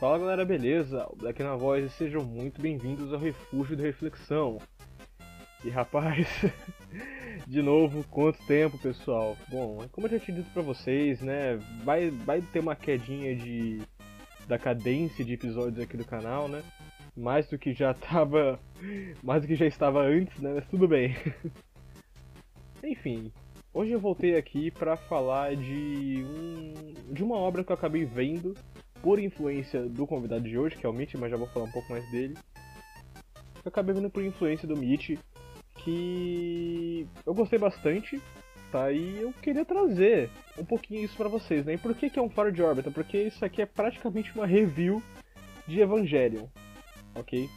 Fala galera, beleza? Black na voz e sejam muito bem-vindos ao Refúgio da Reflexão. E rapaz, de novo, quanto tempo pessoal? Bom, como eu já tinha dito pra vocês, né, vai, vai ter uma quedinha de da cadência de episódios aqui do canal, né? Mais do que já tava. Mais do que já estava antes, né? Mas tudo bem. Enfim, hoje eu voltei aqui para falar de um, de uma obra que eu acabei vendo por influência do convidado de hoje, que é o Mitch, mas já vou falar um pouco mais dele. Eu acabei vendo por influência do Mitch, que eu gostei bastante, tá? E eu queria trazer um pouquinho isso para vocês, né? E por que, que é um fora de órbita? Porque isso aqui é praticamente uma review de Evangelion, ok?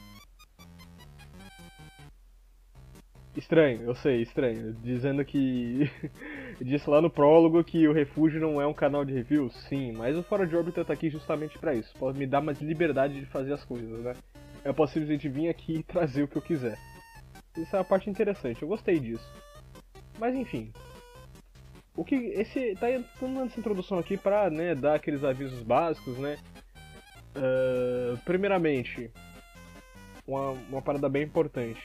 Estranho, eu sei, estranho. Dizendo que. Disse lá no prólogo que o Refúgio não é um canal de review, sim, mas o Fora de Órbita tá aqui justamente para isso. Pode me dar mais liberdade de fazer as coisas, né? Eu posso simplesmente vir aqui e trazer o que eu quiser. Isso é a parte interessante, eu gostei disso. Mas enfim. O que. Esse. Tá dando essa introdução aqui pra né, dar aqueles avisos básicos, né? Uh, primeiramente, uma, uma parada bem importante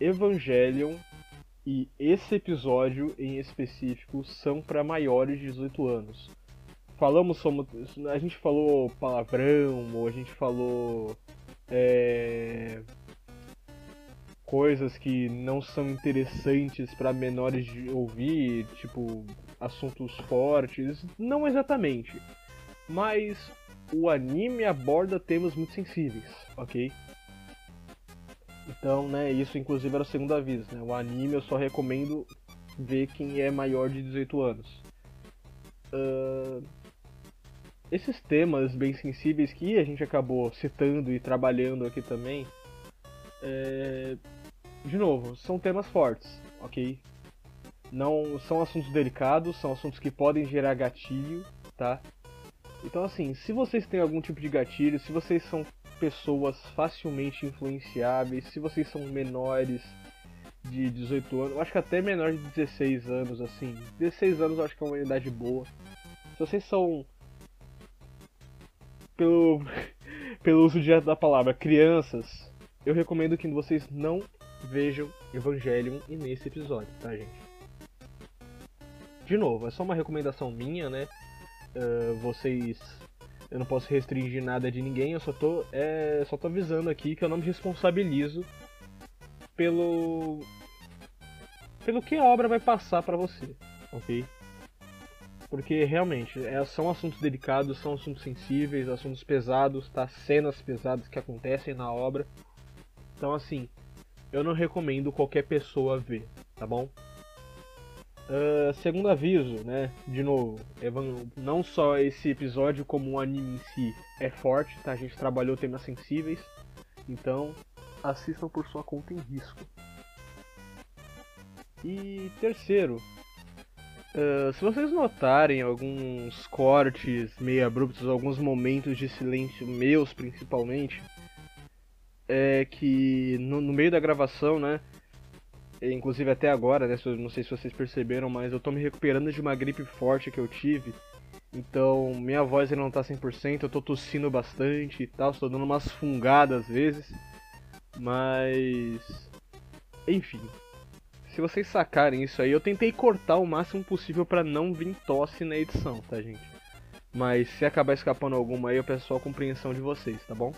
Evangelion e esse episódio em específico são para maiores de 18 anos. Falamos sobre. A gente falou palavrão, ou a gente falou. É, coisas que não são interessantes para menores de ouvir, tipo assuntos fortes. Não exatamente. Mas o anime aborda temas muito sensíveis, ok? Então, né, isso inclusive era o segundo aviso, né? O anime eu só recomendo ver quem é maior de 18 anos. Uh, esses temas bem sensíveis que a gente acabou citando e trabalhando aqui também, é, de novo, são temas fortes, ok? Não são assuntos delicados, são assuntos que podem gerar gatilho, tá? Então assim, se vocês têm algum tipo de gatilho, se vocês são pessoas facilmente influenciáveis, se vocês são menores de 18 anos, acho que até menor de 16 anos, assim. 16 anos eu acho que é uma idade boa. Se vocês são. Pelo, pelo uso direto da palavra, crianças, eu recomendo que vocês não vejam Evangelion e nesse episódio, tá, gente? De novo, é só uma recomendação minha, né? Uh, vocês eu não posso restringir nada de ninguém, eu só tô, é, só tô avisando aqui que eu não me responsabilizo pelo pelo que a obra vai passar para você, ok? Porque realmente é, são assuntos delicados, são assuntos sensíveis, assuntos pesados, tá? Cenas pesadas que acontecem na obra. Então assim, eu não recomendo qualquer pessoa ver, tá bom? Uh, segundo aviso, né? De novo, não só esse episódio, como o anime em si é forte, tá? A gente trabalhou temas sensíveis. Então, assistam por sua conta em risco. E terceiro, uh, se vocês notarem alguns cortes meio abruptos, alguns momentos de silêncio meus principalmente, é que no, no meio da gravação, né? Inclusive até agora, né? Não sei se vocês perceberam, mas eu tô me recuperando de uma gripe forte que eu tive. Então, minha voz ainda não tá 100%, eu tô tossindo bastante e tal, estou dando umas fungadas às vezes. Mas. Enfim. Se vocês sacarem isso aí, eu tentei cortar o máximo possível para não vir tosse na edição, tá, gente? Mas se acabar escapando alguma aí, eu peço a compreensão de vocês, tá bom?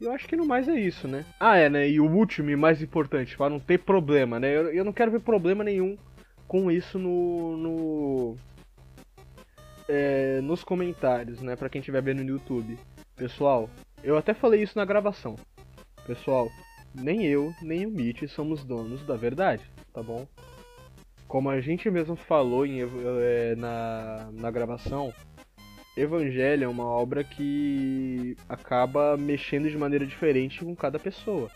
Eu acho que no mais é isso, né? Ah, é, né? E o último e mais importante, para não ter problema, né? Eu, eu não quero ver problema nenhum com isso no. no é, nos comentários, né? Pra quem estiver vendo no YouTube. Pessoal, eu até falei isso na gravação. Pessoal, nem eu, nem o Mitch somos donos da verdade, tá bom? Como a gente mesmo falou em, é, na, na gravação, Evangelho é uma obra que acaba mexendo de maneira diferente com cada pessoa.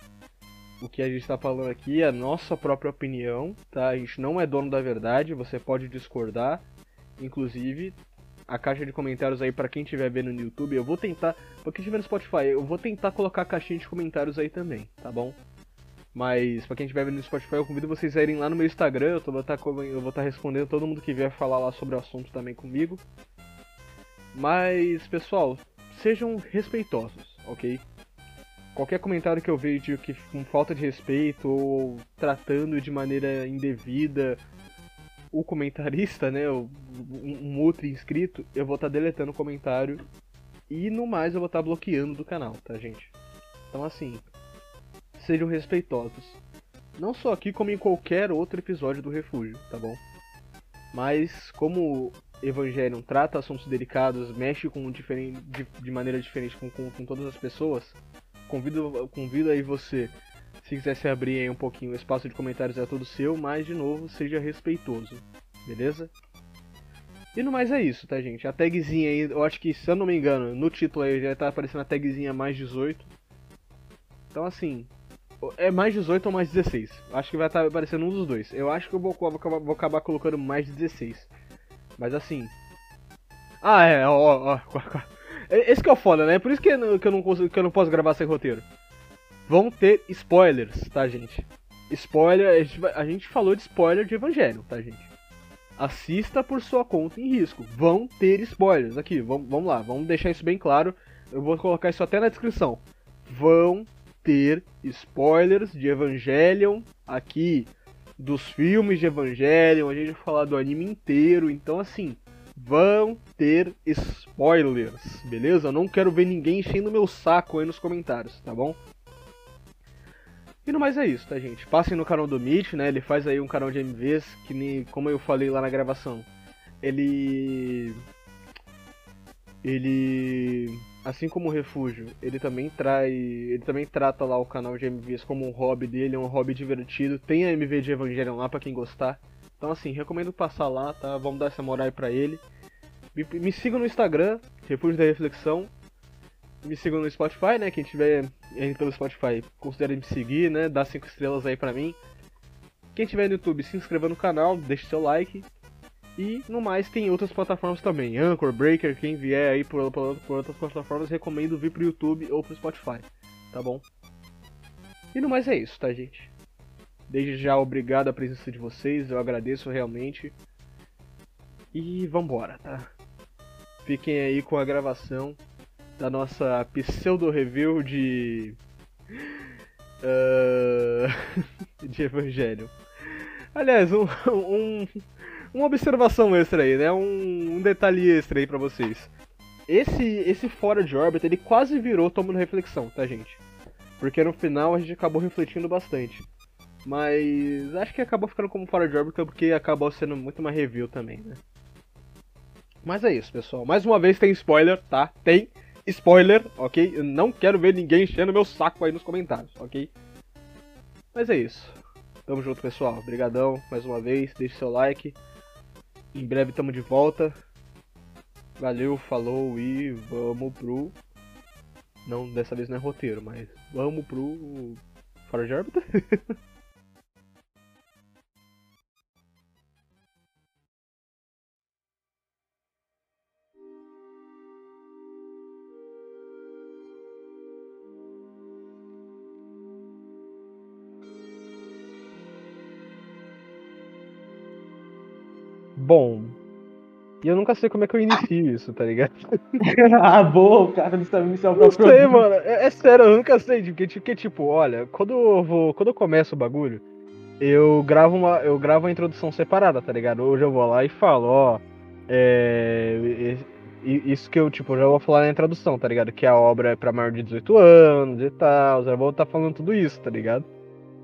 O que a gente está falando aqui é a nossa própria opinião, tá? A gente não é dono da verdade, você pode discordar. Inclusive, a caixa de comentários aí para quem estiver vendo no YouTube, eu vou tentar, para quem estiver no Spotify, eu vou tentar colocar a caixinha de comentários aí também, tá bom? Mas para quem estiver vendo no Spotify, eu convido vocês a irem lá no meu Instagram, eu vou estar tá, eu vou estar tá respondendo todo mundo que vier falar lá sobre o assunto também comigo. Mas, pessoal, sejam respeitosos, ok? Qualquer comentário que eu vejo que com falta de respeito ou tratando de maneira indevida o comentarista, né, um, outro inscrito, eu vou estar tá deletando o comentário e no mais eu vou estar tá bloqueando do canal, tá, gente? Então assim, sejam respeitosos. Não só aqui, como em qualquer outro episódio do Refúgio, tá bom? Mas como Evangelion trata assuntos delicados, mexe com diferente, de, de maneira diferente com, com, com, todas as pessoas, convido, convido aí você, se quiser se abrir aí um pouquinho, o espaço de comentários é todo seu, mas de novo, seja respeitoso, beleza? E no mais é isso, tá gente? A tagzinha aí, eu acho que, se eu não me engano, no título aí já tá aparecendo a tagzinha mais 18. Então assim, é mais 18 ou mais 16. Acho que vai estar tá aparecendo um dos dois. Eu acho que eu vou, vou, vou acabar colocando mais 16. Mas assim. Ah, é, ó, ó, ó. Esse que é o foda, né? Por isso que eu não, que eu não, consigo, que eu não posso gravar sem roteiro. Vão ter spoilers, tá, gente? Spoiler, a gente, a gente falou de spoiler de Evangelho, tá, gente? Assista por sua conta em risco. Vão ter spoilers aqui, vamos, vamos lá, vamos deixar isso bem claro. Eu vou colocar isso até na descrição. Vão ter spoilers de Evangelion aqui, dos filmes de Evangelion, a gente vai falar do anime inteiro, então assim, vão ter spoilers, beleza? Eu não quero ver ninguém enchendo meu saco aí nos comentários, tá bom? E no mais é isso, tá gente? Passem no canal do Mitch, né? Ele faz aí um canal de MVs que, nem, como eu falei lá na gravação, ele ele assim como o Refúgio, ele também traz, ele também trata lá o canal de MVs como um hobby dele, é um hobby divertido. Tem a MV de Evangelion lá para quem gostar. Então assim, recomendo passar lá, tá? Vamos dar essa moral aí pra ele. Me, me sigam no Instagram, Refúgio da Reflexão. Me sigam no Spotify, né? Quem tiver indo pelo Spotify, considere me seguir, né? Dá 5 estrelas aí pra mim. Quem tiver no YouTube, se inscreva no canal, deixe seu like. E no mais tem outras plataformas também, Anchor, Breaker, quem vier aí por, por, por, outras plataformas, recomendo vir pro YouTube ou pro Spotify, tá bom? E no mais é isso, tá gente? Desde já obrigado a presença de vocês, eu agradeço realmente. E vambora, tá? Fiquem aí com a gravação da nossa pseudo review de. Uh... de Evangelho. Aliás, um, um, uma observação extra aí, né? Um, um detalhe extra aí pra vocês. Esse, esse fora de órbita, ele quase virou tomando reflexão, tá, gente? Porque no final a gente acabou refletindo bastante. Mas acho que acabou ficando como fora de órbita porque acabou sendo muito uma review também, né? Mas é isso, pessoal. Mais uma vez tem spoiler, tá? Tem spoiler, ok? Eu não quero ver ninguém enchendo meu saco aí nos comentários, ok? Mas é isso. Tamo junto, pessoal. Obrigadão mais uma vez. Deixe seu like. Em breve estamos de volta. Valeu, falou e vamos pro. Não, dessa vez não é roteiro, mas vamos pro. Fora de órbita? Bom, e eu nunca sei como é que eu inicio isso, tá ligado? ah, boa, o cara não sabe iniciar o próprio. Não sei, mano. É, é, sério, eu nunca sei. Porque, porque, tipo, olha, quando eu vou. Quando eu começo o bagulho, eu gravo uma. Eu gravo uma introdução separada, tá ligado? Hoje eu vou lá e falo, ó. É. Isso que eu, tipo, já vou falar na introdução, tá ligado? Que a obra é pra maior de 18 anos e tal. Já vou estar tá falando tudo isso, tá ligado?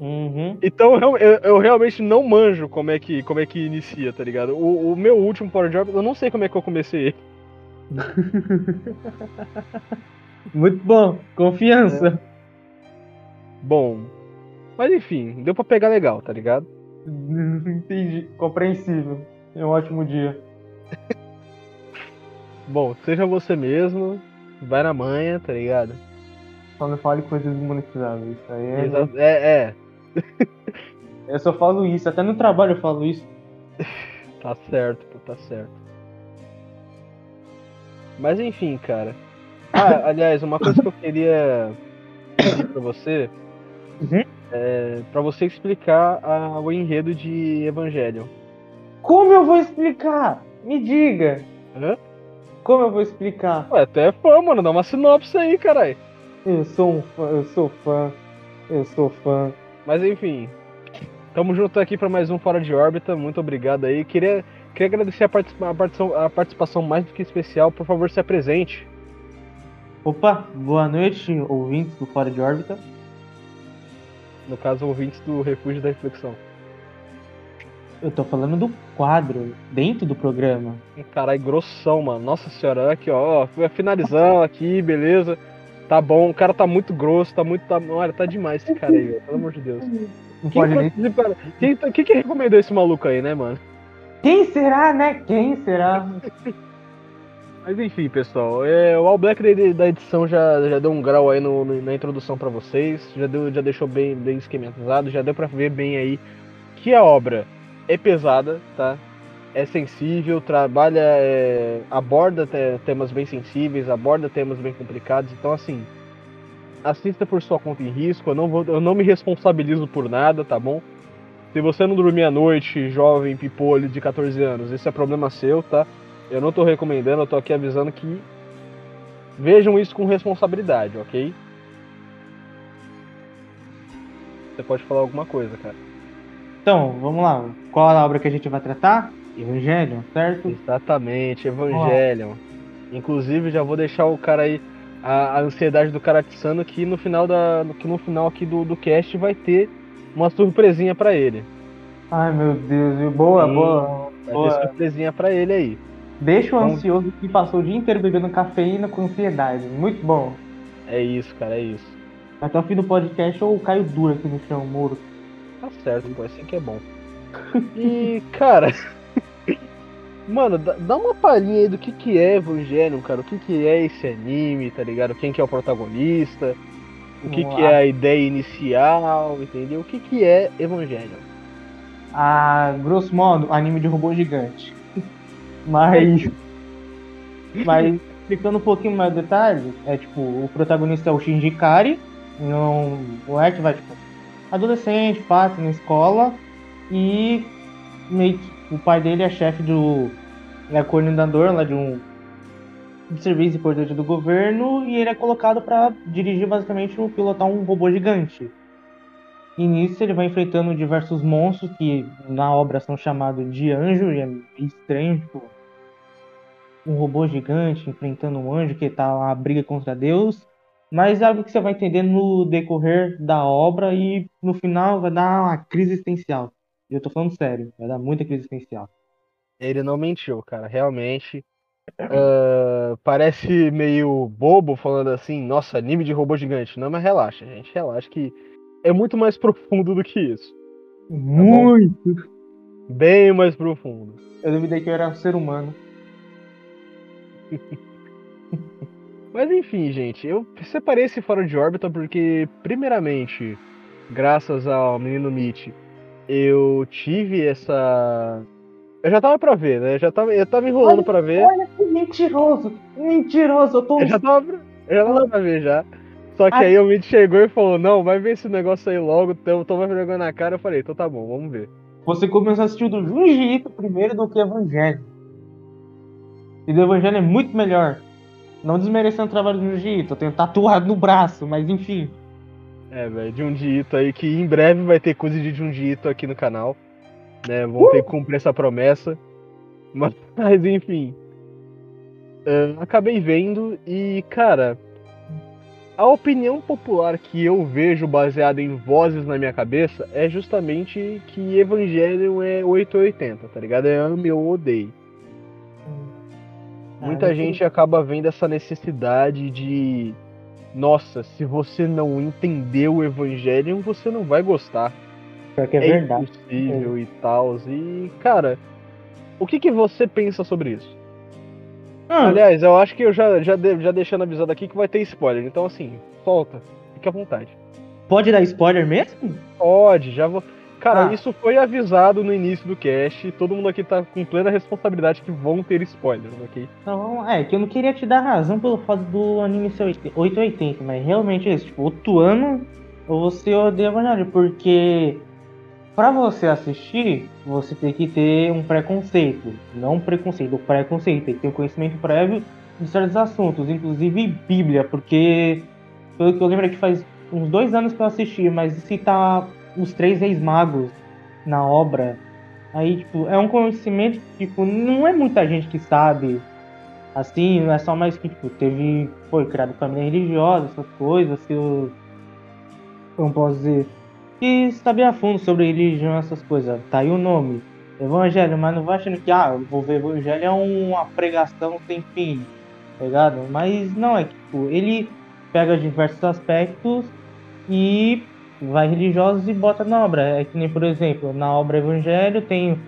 Uhum. Então eu, eu, eu, realmente não manjo como é que, como é que inicia, tá ligado? O, o meu último Power Job, eu não sei como é que eu comecei ele. Muito bom, confiança. É. Bom, mas enfim, deu pra pegar legal, tá ligado? Entendi, compreensível. É um ótimo dia. bom, seja você mesmo, vai na manha, tá ligado? Só não fale coisas monetizáveis. Isso aí é. É, é. eu só falo isso, até no trabalho eu falo isso. Tá certo, pô, tá certo. Mas enfim, cara. Ah, aliás, uma coisa que eu queria pedir pra você uhum. é pra você explicar a, o enredo de Evangelion. Como eu vou explicar? Me diga! Hã? como eu vou explicar? Ué, até é fã, mano. Dá uma sinopse aí, caralho. Eu sou um fã, eu sou fã, eu sou fã. Mas enfim. Tamo junto aqui pra mais um Fora de Órbita. Muito obrigado aí. Queria, queria agradecer a, participa- a participação, a participação mais do que especial. Por favor, se apresente. Opa, boa noite, ouvintes do Fora de Órbita. No caso, ouvintes do Refúgio da Reflexão. Eu tô falando do quadro, dentro do programa. Caralho, grossão, mano. Nossa senhora, aqui, ó. Finalizão aqui, beleza. Tá bom, o cara tá muito grosso, tá muito. Tá, olha, tá demais esse cara aí, velho. Pelo amor de Deus. Não Quem, pode nem... quem, tá- quem que recomendou esse maluco aí, né, mano? Quem será, né? Quem será? Mas enfim, pessoal, é, o All Black da- edição já, já deu um grau aí no- no- na introdução pra vocês, já, deu, já deixou bem, bem esquematizado, já deu pra ver bem aí que a obra é pesada, tá? É sensível, trabalha, é, aborda te- temas bem sensíveis, aborda temas bem complicados, então assim, assista por sua conta em risco, eu não, vou, eu não me responsabilizo por nada, tá bom? Se você não dormir à noite, jovem, pipolho de 14 anos, esse é problema seu, tá? Eu não tô recomendando, eu tô aqui avisando que vejam isso com responsabilidade, ok? Você pode falar alguma coisa, cara. Então, vamos lá. Qual a obra que a gente vai tratar? Evangelho, certo? Exatamente, Evangelion. Inclusive, já vou deixar o cara aí, a, a ansiedade do cara atiçando que no final da, que no final aqui do, do cast vai ter uma surpresinha pra ele. Ai, meu Deus. Boa, Sim. boa. Vai boa. ter surpresinha pra ele aí. Deixa o ansioso que passou o dia inteiro bebendo cafeína com ansiedade. Muito bom. É isso, cara, é isso. Até o fim do podcast eu caio duro aqui no chão, muro. Tá certo, pô, assim que é bom. E, cara. Mano, dá, uma palhinha aí do que, que é Evangelion, cara. O que, que é esse anime, tá ligado? Quem que é o protagonista? O que, que é a ideia inicial, entendeu? O que, que é Evangelion? A grosso modo, anime de robô gigante. Mas. Mas explicando um pouquinho mais detalhes, é tipo, o protagonista é o Shinji Kari, não, o moleque vai, tipo, adolescente, passa na escola e meio que o pai dele é chefe do. É coordenador lá de um de serviço importante do governo e ele é colocado para dirigir basicamente um pilotar um robô gigante. E nisso ele vai enfrentando diversos monstros que na obra são chamados de anjo, e é estranho, tipo, um robô gigante enfrentando um anjo que tá uma briga contra Deus. Mas é algo que você vai entender no decorrer da obra e no final vai dar uma crise existencial. E eu tô falando sério, vai dar muita crise existencial. Ele não mentiu, cara. Realmente. ah, parece meio bobo falando assim, nossa, anime de robô gigante. Não, mas relaxa, gente. Relaxa que é muito mais profundo do que isso. Muito! Bem mais profundo. Eu duvidei que eu era um ser humano. Mas enfim, gente, eu separei esse fora de órbita porque, primeiramente, graças ao menino Mitch, eu tive essa. Eu já tava pra ver, né? Eu já tava, eu tava enrolando pra ver. Olha que mentiroso! Mentiroso! Eu tô Eu já tava, pra- eu já tava pra ver já. Só que Ai. aí o Mitch chegou e falou: Não, vai ver esse negócio aí logo. Eu tô mais vergonha na cara. Eu falei: Então tá bom, vamos ver. Você começou a assistir o do Junji Ito primeiro do que Evangelho. E do Evangelho é muito melhor. Não desmerecendo o trabalho do Junji Ito, eu tenho tatuado no braço, mas enfim. É, velho, um Ito aí que em breve vai ter coisa de Junji Ito aqui no canal. Né? Vão ter que cumprir essa promessa. Mas, mas, enfim. É, acabei vendo e, cara. A opinião popular que eu vejo baseada em vozes na minha cabeça é justamente que Evangelion é 880, tá ligado? É ame ou odeie. Muita Ah, gente acaba vendo essa necessidade de. Nossa, se você não entender o Evangelion, você não vai gostar. Pior que é, É, verdade. impossível e tal. E, cara, o que, que você pensa sobre isso? Ah, Aliás, eu acho que eu já, já, de- já deixando avisado aqui que vai ter spoiler. Então, assim, solta. Fique à vontade. pode dar spoiler mesmo? Pode, já vou. Cara, Ah. isso foi avisado no início do cast. Todo mundo aqui tá com plena responsabilidade que vão ter spoilers, ok? Então, é, que eu não queria te dar razão pelo fato do anime ser 880, mas realmente é isso. Tipo, outro ano ou você odeia Evangelho, porque pra você assistir, você tem que ter um preconceito. Não um preconceito, o preconceito. Tem que ter um conhecimento prévio de certos assuntos, inclusive Bíblia, porque pelo que eu lembro é que faz uns dois anos que eu assisti, mas citar os três reis magos na obra, aí, tipo, é um conhecimento que, tipo, não é muita gente que sabe, assim, não é só mais que, tipo, teve, foi criado família religiosa, essas coisas, que eu, como posso dizer, que saber a fundo sobre religião, essas coisas, tá aí o nome, evangelho, mas não vai achando que, ah, o evangelho é uma pregação sem fim, tá ligado? Mas não, é que, tipo, ele pega diversos aspectos e vai religiosos e bota na obra. É que nem, por exemplo, na obra Evangelho tem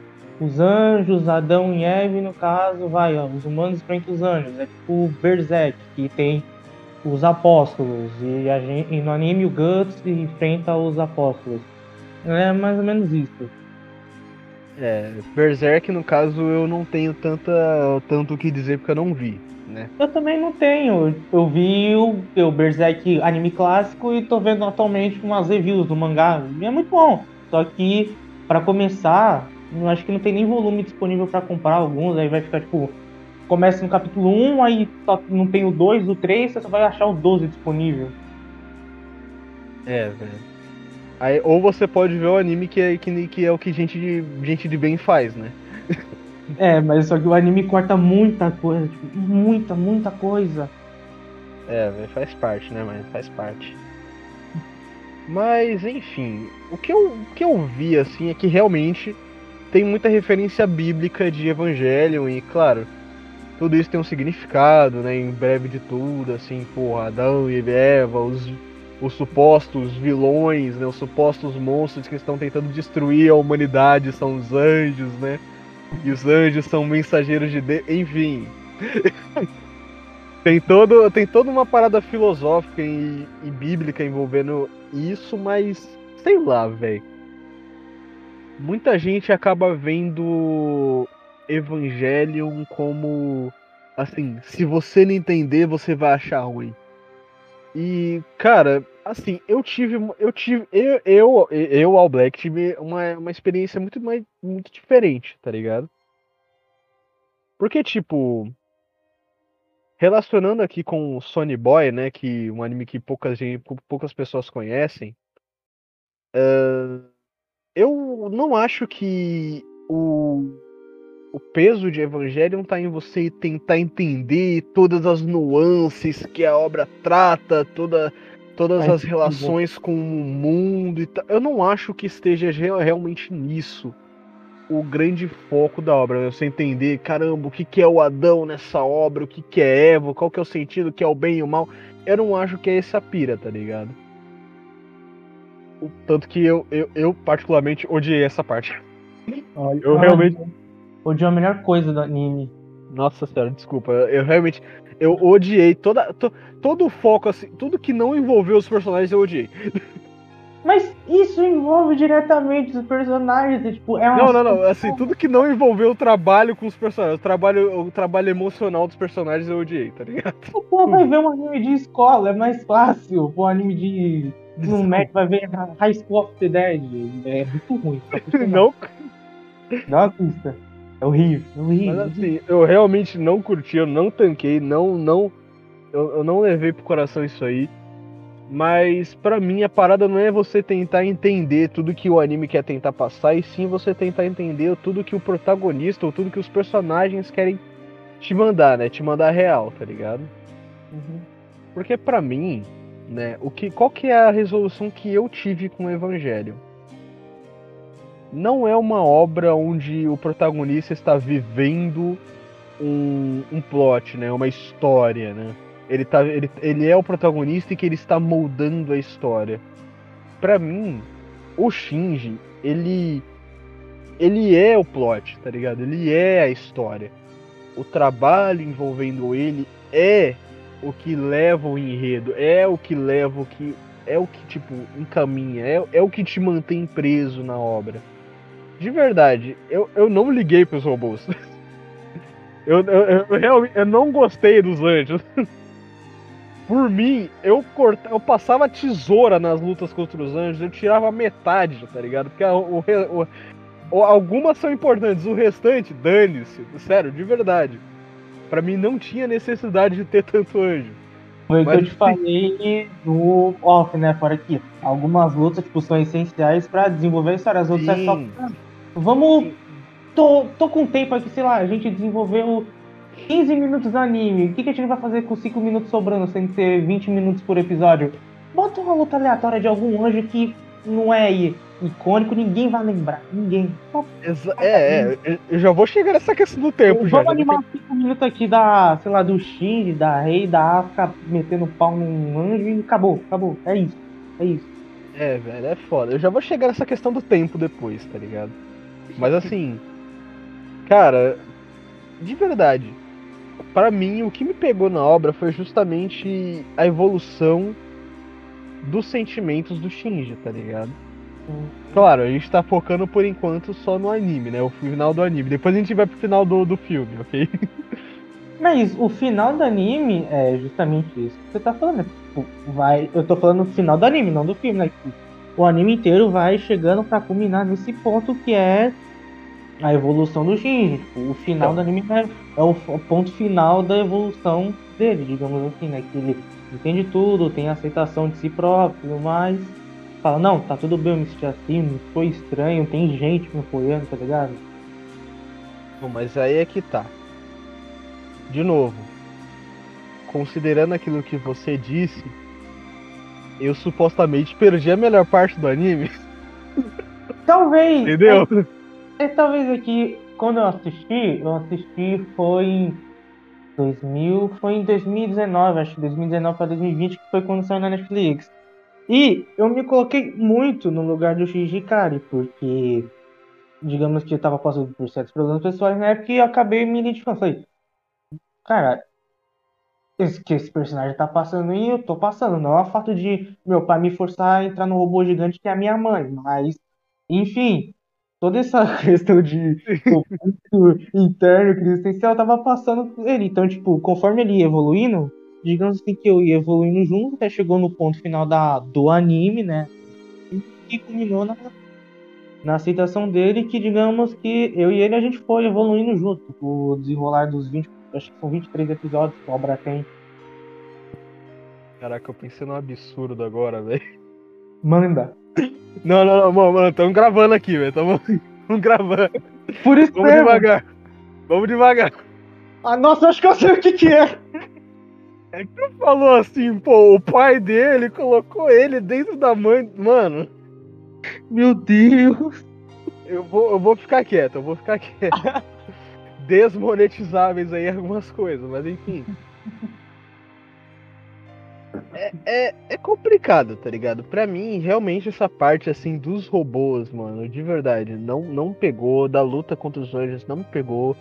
os anjos, Adão e Eve, no caso, vai, ó, os humanos enfrentam os anjos. É tipo Berserk, que tem os apóstolos, e, a gente, e no anime o Guts enfrenta os apóstolos. É mais ou menos isso. É, Berserk, no caso, eu não tenho tanta, tanto o que dizer porque eu não vi né? Eu também não tenho. Eu vi o, o Berserk anime clássico e tô vendo atualmente umas reviews do mangá. E é muito bom. Só que, para começar, eu acho que não tem nem volume disponível para comprar alguns. Aí vai ficar tipo. Começa no capítulo 1, aí só não tem o 2, o 3, você só vai achar o 12 disponível. É, velho. Aí, ou você pode ver o anime que é, que, que é o que gente de, gente de bem faz, né? É, mas só que o anime corta muita coisa, tipo, muita, muita coisa. É, faz parte, né, mas faz parte. Mas, enfim, o que, eu, o que eu vi, assim, é que realmente tem muita referência bíblica de Evangelho e, claro, tudo isso tem um significado, né, em breve de tudo, assim, porra, Adão e Eva, os, os supostos vilões, né, os supostos monstros que estão tentando destruir a humanidade são os anjos, né, e os anjos são mensageiros de Deus. Enfim. tem, todo, tem toda uma parada filosófica e, e bíblica envolvendo isso, mas sei lá, velho. Muita gente acaba vendo Evangelion como assim, se você não entender, você vai achar ruim. E, cara, assim, eu tive. Eu tive. Eu, eu, eu All Black, tive uma, uma experiência muito, mais, muito diferente, tá ligado? Porque, tipo. Relacionando aqui com Sony Boy, né? Que um anime que poucas, poucas pessoas conhecem. Uh, eu não acho que o o peso de Evangelion tá em você tentar entender todas as nuances que a obra trata, toda, todas as relações com o mundo e tal. Eu não acho que esteja realmente nisso o grande foco da obra. Né? Você entender, caramba, o que, que é o Adão nessa obra, o que, que é Eva, qual que é o sentido, o que é o bem e o mal. Eu não acho que é essa pira, tá ligado? Tanto que eu, eu, eu particularmente odiei essa parte. Olha, eu realmente odiou a melhor coisa do anime. Nossa senhora, desculpa. Eu realmente. Eu odiei toda, to, todo o foco, assim, tudo que não envolveu os personagens eu odiei. Mas isso envolve diretamente os personagens, tipo, é uma... Não, não, não, assim, tudo que não envolveu o trabalho com os personagens, o trabalho, o trabalho emocional dos personagens eu odiei, tá ligado? O povo vai ver um anime de escola, é mais fácil, o anime de... No Mac vai ver High School of the Dead, é muito ruim. Não... Não assista. É horrível, é horrível. Mas assim, eu realmente não curti, eu não tanquei, não, não. Eu, eu não levei pro coração isso aí. Mas para mim a parada não é você tentar entender tudo que o anime quer tentar passar, e sim você tentar entender tudo que o protagonista ou tudo que os personagens querem te mandar, né? Te mandar real, tá ligado? Uhum. Porque para mim, né, o que, qual que é a resolução que eu tive com o Evangelho? Não é uma obra onde o protagonista está vivendo um, um plot, né? Uma história, né? Ele, tá, ele, ele é o protagonista e que ele está moldando a história. Para mim, o Shinji, ele ele é o plot, tá ligado? Ele é a história. O trabalho envolvendo ele é o que leva o enredo, é o que leva o que é o que tipo encaminha, é, é o que te mantém preso na obra de verdade, eu, eu não liguei pros robôs. Eu, eu, eu, realmente eu não gostei dos anjos. Por mim, eu corta, eu passava tesoura nas lutas contra os anjos, eu tirava metade, tá ligado? Porque o, o, o, algumas são importantes, o restante, dane-se. Sério, de verdade. Pra mim não tinha necessidade de ter tanto anjo. Foi o que eu te falei no off, né? Fora aqui. Algumas lutas, tipo, são essenciais pra desenvolver a história. As outras é só. Vamos. Tô, tô com tempo aqui, sei lá, a gente desenvolveu 15 minutos do anime. O que, que a gente vai fazer com 5 minutos sobrando sem ter 20 minutos por episódio? Bota uma luta aleatória de algum anjo que não é icônico, ninguém vai lembrar. Ninguém. É, é, eu já vou chegar nessa questão do tempo já. Vamos animar 5 minutos aqui da, sei lá, do Shinji, da Rei, da Asuka metendo pau num anjo e acabou, acabou. É isso. É isso. É, velho, é foda. Eu já vou chegar nessa questão do tempo depois, tá ligado? Mas assim, cara, de verdade, pra mim o que me pegou na obra foi justamente a evolução dos sentimentos do Shinji, tá ligado? Hum. Claro, a gente tá focando por enquanto só no anime, né? O final do anime. Depois a gente vai pro final do, do filme, ok? Mas o final do anime é justamente isso que você tá falando. Tipo, vai, eu tô falando do final do anime, não do filme, né? O anime inteiro vai chegando pra culminar nesse ponto que é a evolução do Shinji. Tipo, o final Então. do anime é, é o ponto final da evolução dele, digamos assim, né? Que ele entende tudo, tem aceitação de si próprio, mas fala, não, tá tudo bem eu me sentir assim, não foi estranho, tem gente me apoiando, tá ligado? Bom, mas aí é que tá. De novo, considerando aquilo que você disse, eu supostamente perdi a melhor parte do anime, Talvez. entendeu? É, talvez aqui, quando eu assisti, eu assisti foi em 2000, foi em 2019, acho que 2019 para 2020, que foi quando saiu na Netflix. E eu me coloquei muito no lugar do Shinji Kari, porque, digamos que eu tava passando por certos problemas pessoais na época e eu acabei me identificando. Falei, cara, que esse personagem tá passando e eu tô passando. Não é o fato de meu pai me forçar a entrar no robô gigante que é a minha mãe, mas, enfim, toda essa questão de conflito interno existencial tava passando por ele. Então, tipo, conforme ele ia evoluindo, digamos assim que eu ia evoluindo junto, até chegou no ponto final da, do anime, né? E culminou na, na aceitação dele, que digamos que eu e ele a gente foi evoluindo junto. O desenrolar dos 20, acho que são 23 episódios que a obra tem. Caraca, eu pensei num absurdo agora, velho. Manda. Não, não, não, mano, mano, tamo gravando aqui, velho. Tamo, tamo gravando. Por isso Vamos mesmo. devagar. Vamos devagar. Ah, nossa, acho que eu sei o que que é. Falou assim, pô, o pai dele colocou ele dentro da mãe. Mano, Meu Deus. eu vou, eu vou ficar quieto, eu vou ficar quieto. Desmonetizáveis aí algumas coisas, mas enfim. É, é, é complicado, tá ligado? Pra mim, realmente, essa parte assim dos robôs, mano, de verdade, não, não pegou. Da luta contra os anjos, não me pegou.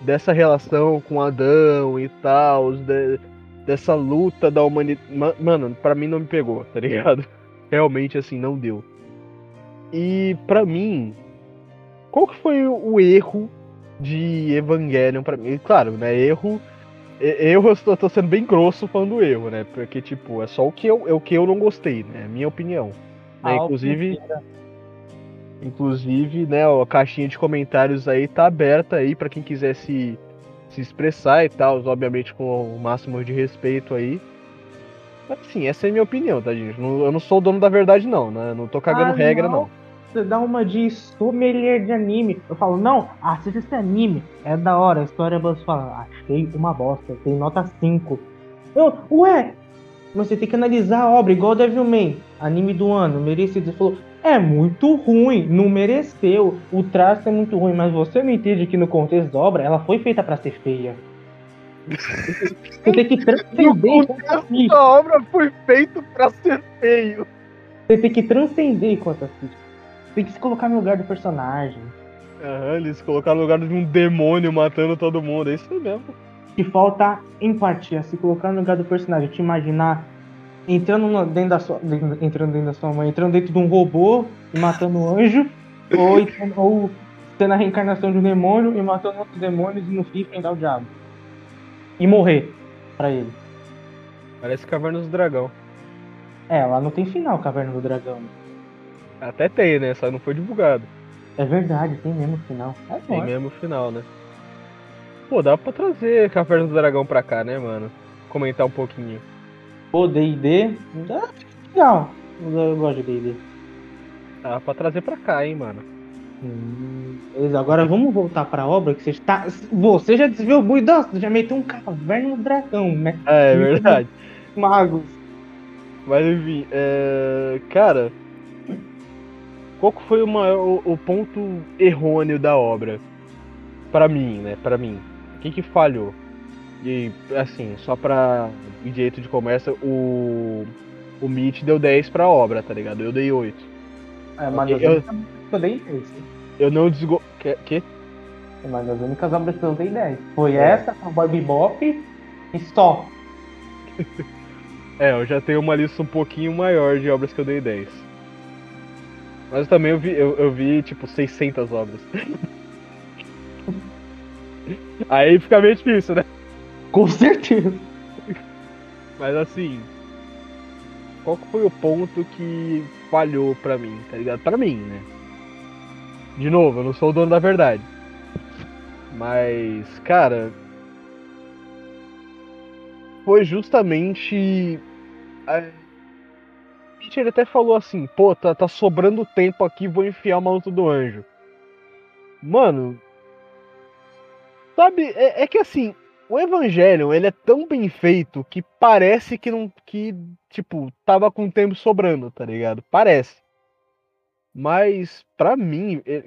Dessa relação com Adão e tal, de- dessa luta da humanidade. Mano, pra mim não me pegou, tá ligado? Realmente, assim, não deu. E pra mim, qual que foi o erro de Evangelion pra mim? Claro, né? Erro. e- Eu estou tô sendo bem grosso falando erro, né? Porque, tipo, é só o que eu, é o que eu não gostei, né? É minha opinião. Né? Ah, Inclusive, inclusive, né, a caixinha de comentários aí tá aberta aí pra quem quiser se, se expressar e tal, obviamente com o máximo de respeito aí. Mas assim, essa é a minha opinião, tá, gente? Eu não sou o dono da verdade, não, né? Não tô cagando Ah, regra, não. não. Você dá uma de sommelier de anime. Eu falo, não, assista esse anime. É da hora. A história você fala, achei uma bosta. Tem nota 5. Eu, ué, mas você tem que analisar a obra, igual Devilman. Anime do ano, merecido. Você falou, é muito ruim, não mereceu. O traço é muito ruim, mas você não entende que no contexto da obra ela foi feita pra ser feia. Você tem que transcender enquanto assiste. A obra foi feita pra ser feio. Você tem que transcender enquanto assiste. Tem que se colocar no lugar do personagem. Aham, eles colocaram no lugar de um demônio matando todo mundo. É isso mesmo. que falta empatia, se colocar no lugar do personagem, te imaginar entrando no- dentro da sua, dentro- entrando dentro da sua mãe, entrando dentro de um robô e matando um anjo, ou, entrando- ou sendo a reencarnação de um demônio e matando outros demônios e no fim enfrentar o diabo. E morrer pra ele. Parece Caverna do Dragão. É, lá não tem final, Caverna do Dragão. Até tem, né? Só não foi divulgado. É verdade, tem mesmo final. É Tem bom. mesmo final, né? Pô, dá pra trazer Caverna do Dragão pra cá, né, mano? Comentar um pouquinho. Pô, D&D, dá legal. Eu gosto de D&D. Dá pra trazer pra cá, hein, mano. Hum, agora vamos voltar pra obra que você está. Você já desviou muito, nossa, já meteu um caverna no dragão, né? É, é verdade. Magos. Mas enfim, é... cara, qual que foi o, maior, o, o ponto errôneo da obra? Pra mim, né? Pra mim. O que que falhou? E assim, só pra jeito de comércio, o. O Meet deu 10 pra obra, tá ligado? Eu dei 8. É, mas Eu- eu, eu dei 10. Eu não desgo. Que? que? Uma das únicas obras que eu dei 10. Foi É. essa, a Boy Bebop e só. É, eu já tenho uma lista um pouquinho maior de obras que eu dei 10. Mas também eu vi, eu, eu vi tipo 600 obras. Aí fica meio difícil, né? Com certeza. Mas assim. Qual que foi o ponto que falhou pra mim, tá ligado? Pra mim, né? De novo, eu não sou o dono da verdade. Mas, cara. Foi justamente. A... Ele até falou assim: pô, tá, tá sobrando tempo aqui, vou enfiar o maluco do anjo. Mano. Sabe, é, é que assim, o Evangelion, ele é tão bem feito que parece que não. que, tipo, tava com tempo sobrando, tá ligado? Parece. Mas, pra mim, é-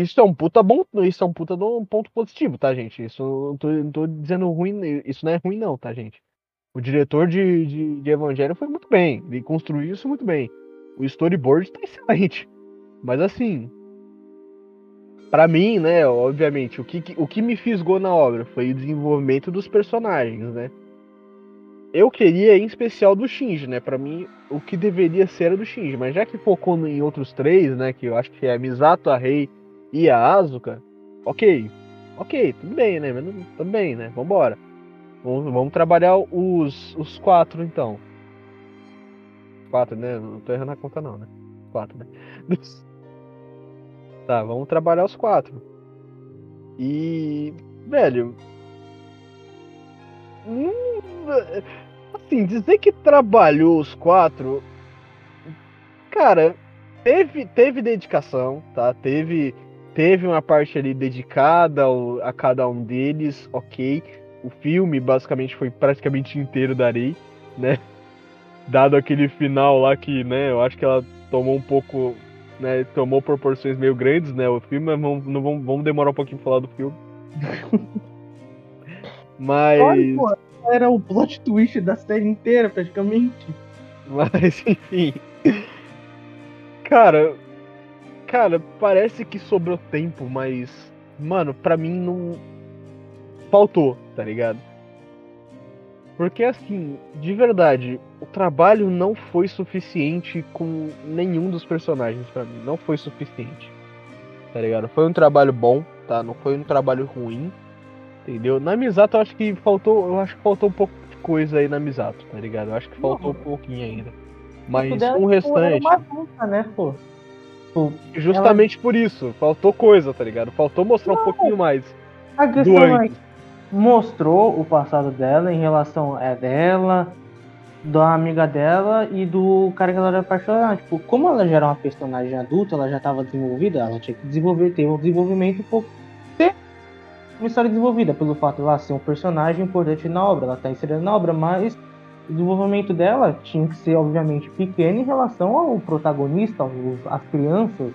isso é um puta bom. Isso é um puta de ponto positivo, tá, gente? Isso não tô, não tô dizendo ruim. Isso não é ruim, não, tá, gente? O diretor de, de, de Evangelho foi muito bem. Ele construiu isso muito bem. O storyboard tá excelente. Mas assim. Pra mim, né, obviamente, o que, o que me fisgou na obra foi o desenvolvimento dos personagens, né? Eu queria, em especial, do Shinji, né? Pra mim, o que deveria ser era do Shinji. Mas já que focou em outros três, né? Que eu acho que é a Misato, a Rei e a Asuka. Ok. Ok, tudo bem, né? Mas tudo bem, né? Vambora. Vamos, vamos trabalhar os, os quatro, então. Quatro, né? Não tô errando a conta, não, né? Quatro, né? Tá, vamos trabalhar os quatro. E. Velho. hum, Assim, dizer que trabalhou os quatro. Cara, teve, teve dedicação, tá? Teve, teve uma parte ali dedicada ao- a cada um deles, ok. O filme basicamente foi praticamente inteiro da Arei, né? Dado aquele final lá que, né, eu acho que ela tomou um pouco, né, tomou proporções meio grandes, né, o filme, mas vamos, não vamos, vamos demorar um pouquinho pra falar do filme. mas, Olha, pô, era o plot twist da série inteira, praticamente. mas, enfim. Cara, cara, parece que sobrou tempo, mas, mano, pra mim não faltou, tá ligado? Porque assim, de verdade, o trabalho não foi suficiente com nenhum dos personagens pra mim, não foi suficiente. Tá ligado? Foi um trabalho bom, tá? Não foi um trabalho ruim. Entendeu? Na Misato eu acho que faltou, eu acho que faltou um pouco de coisa aí na Misato, tá ligado? Eu acho que faltou um pouquinho ainda. Mas o tipo, restante, uma adulta, né, pô? Tipo, justamente por isso, faltou coisa, tá ligado? Faltou mostrar um pouquinho mais. A Do questão é antes. que mostrou o passado dela em relação a dela, da amiga dela e do cara que ela era apaixonada. Tipo, como ela já era uma personagem adulta, ela já estava desenvolvida, ela tinha que desenvolver, ter um desenvolvimento um pouco. ter uma história desenvolvida, pelo fato de ela ser um personagem importante na obra, ela está inserida na obra, mas o desenvolvimento dela tinha que ser, obviamente, pequeno em relação ao protagonista, aos, às crianças.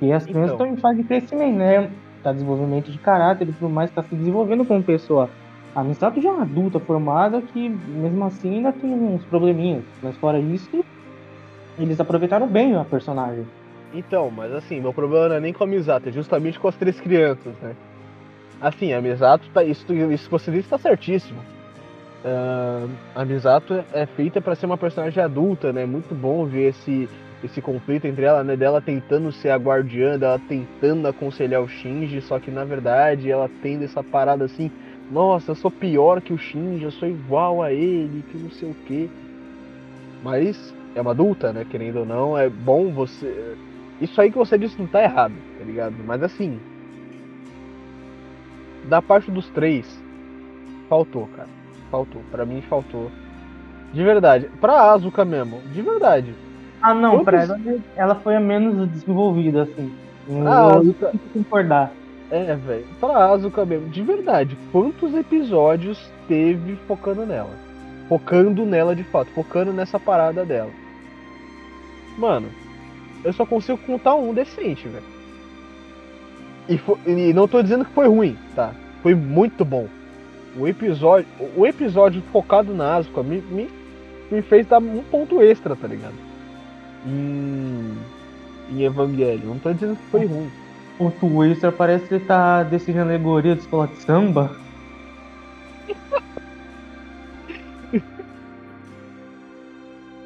E as crianças Então. estão em fase de crescimento, né? Tá desenvolvimento de caráter e tudo mais, tá se desenvolvendo como pessoa. A Misato já é uma adulta formada que, mesmo assim, ainda tem uns probleminhas. Mas fora isso, eles aproveitaram bem a personagem. Então, mas assim, meu problema não é nem com a Misato, é justamente com as três crianças, né? Assim, a Misato, tá, isso, isso que você disse tá certíssimo. Ah, a Misato é- feita pra ser uma personagem adulta, né? Muito bom ver esse, esse conflito entre ela, né? Dela tentando ser a guardiã, dela tentando aconselhar o Shinji, só que na verdade ela tendo essa parada assim, nossa, eu sou pior que o Shinji, eu sou igual a ele, que não sei o quê. Mas é uma adulta, né? Querendo ou não, é bom você. Isso aí que você disse não tá errado, tá ligado? Mas assim. da parte dos três, faltou, cara. Faltou. Pra mim, faltou. De verdade. Pra Asuka mesmo. De verdade. Ah, não, Quantos- pra ela, ela foi a menos desenvolvida, assim. Ah, eu que concordar. É, velho. Pra Asuka mesmo. De verdade. Quantos episódios teve focando nela? Focando nela de fato. Focando nessa parada dela. Mano, eu só consigo contar um decente, velho. E, fo- e não tô dizendo que foi ruim, tá? Foi muito bom. O episódio, o episódio focado na Asuka me, me, me fez dar um ponto extra, tá ligado? Em, em Evangelho. Não tô dizendo que foi ruim. O Twister parece que ele tá decidindo alegoria de escola de samba.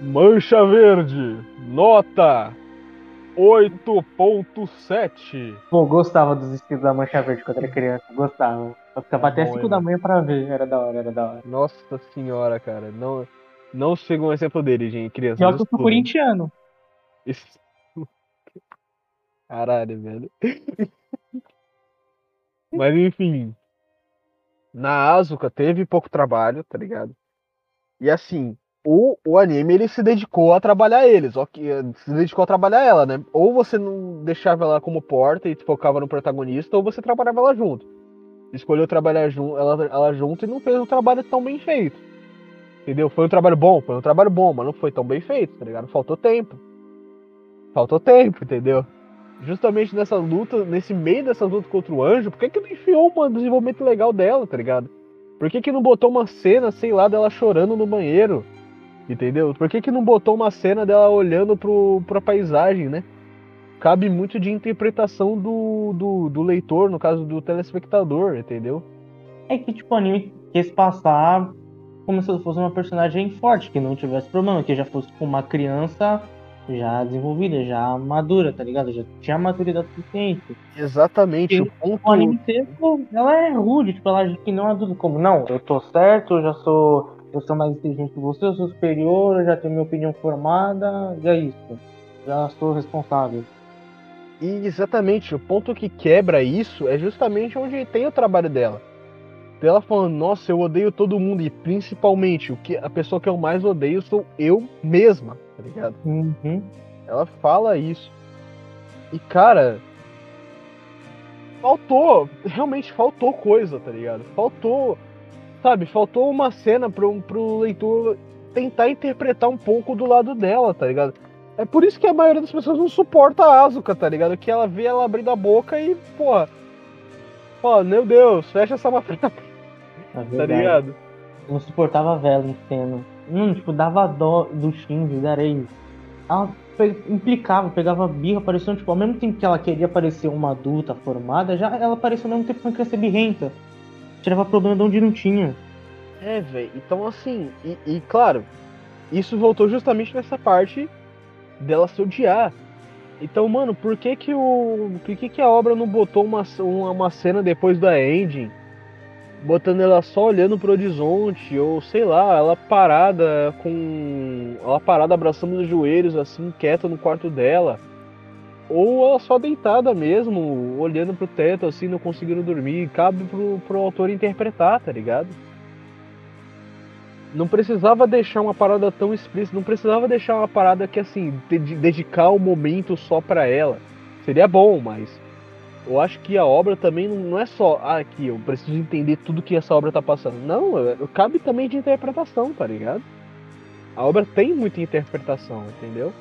Mancha Verde, nota 8.7. Pô, gostava dos estilos da Mancha Verde quando era criança. Gostava. Eu ficava É até bom, 5 hein, da manhã pra ver. Era da hora, era da hora. Nossa senhora, cara. Não, não siga um exemplo dele, gente. Pior que eu sou corintiano. Caralho, velho. Mas enfim. Na Asuka teve pouco trabalho, tá ligado? E assim, o, o anime ele se dedicou a trabalhar eles, ó, que se dedicou a trabalhar ela, né? Ou você não deixava ela como porta e focava no protagonista, ou você trabalhava ela junto. Escolheu trabalhar jun ela, ela junto e não fez um trabalho tão bem feito. Entendeu? Foi um trabalho bom, foi um trabalho bom, mas não foi tão bem feito, tá ligado? Faltou tempo. Faltou tempo, entendeu? Justamente nessa luta, nesse meio dessa luta contra o anjo, por que, que não enfiou um desenvolvimento legal dela, tá ligado? Por que, que não botou uma cena, sei lá, dela chorando no banheiro? Entendeu? Por que, que não botou uma cena dela olhando pro, pra paisagem, né? Cabe muito de interpretação do, do, do leitor, no caso do telespectador, entendeu? É que, tipo, o anime quis passar como se fosse uma personagem forte, que não tivesse problema, que já fosse uma criança já desenvolvida, já madura, tá ligado? Já tinha maturidade suficiente. Exatamente. O ponto. O anime ela é rude, tipo, ela que não adulto, como, não, eu tô certo, eu já sou. Eu sou mais inteligente que você, eu sou superior, eu já tenho minha opinião formada, e é isso. Já sou responsável. E exatamente, o ponto que quebra isso é justamente onde tem o trabalho dela. Ela falando, nossa, eu odeio todo mundo, e principalmente o que a pessoa que eu mais odeio sou eu mesma, tá ligado? Uhum. Ela fala isso. E cara, faltou, realmente faltou coisa, tá ligado? Faltou, sabe, faltou uma cena pro, pro leitor tentar interpretar um pouco do lado dela, tá ligado? É por isso que a maioria das pessoas não suporta a Asuka, tá ligado? Que ela vê ela abrindo a boca e, porra, fala, meu Deus, fecha essa matraca, É tá ligado? não suportava a vela em cena. Hum, tipo, dava dó do Shinji, da Rei. Ela pe- implicava, pegava birra, parecia, tipo, ao mesmo tempo que ela queria parecer uma adulta formada, já ela parecia ao mesmo tempo que uma criança birrenta. Tirava problema de onde não tinha. É, velho. Então, assim, e, e, claro, isso voltou justamente nessa parte dela se odiar. Então, mano, por que que o, por que que a obra não botou uma, uma, uma cena depois da ending, botando ela só olhando pro horizonte ou sei lá, ela parada com, ela parada abraçando os joelhos assim, quieta no quarto dela, ou ela só deitada mesmo, olhando pro teto assim, não conseguindo dormir. Cabe pro, pro autor interpretar, tá ligado? não precisava deixar uma parada tão explícita, não precisava deixar uma parada que assim, de- de- dedicar o momento só pra ela. Seria bom, mas eu acho que a obra também não é só, ah, aqui, eu preciso entender tudo que essa obra tá passando. Não, cabe também de interpretação, tá ligado? A obra tem muita interpretação, entendeu?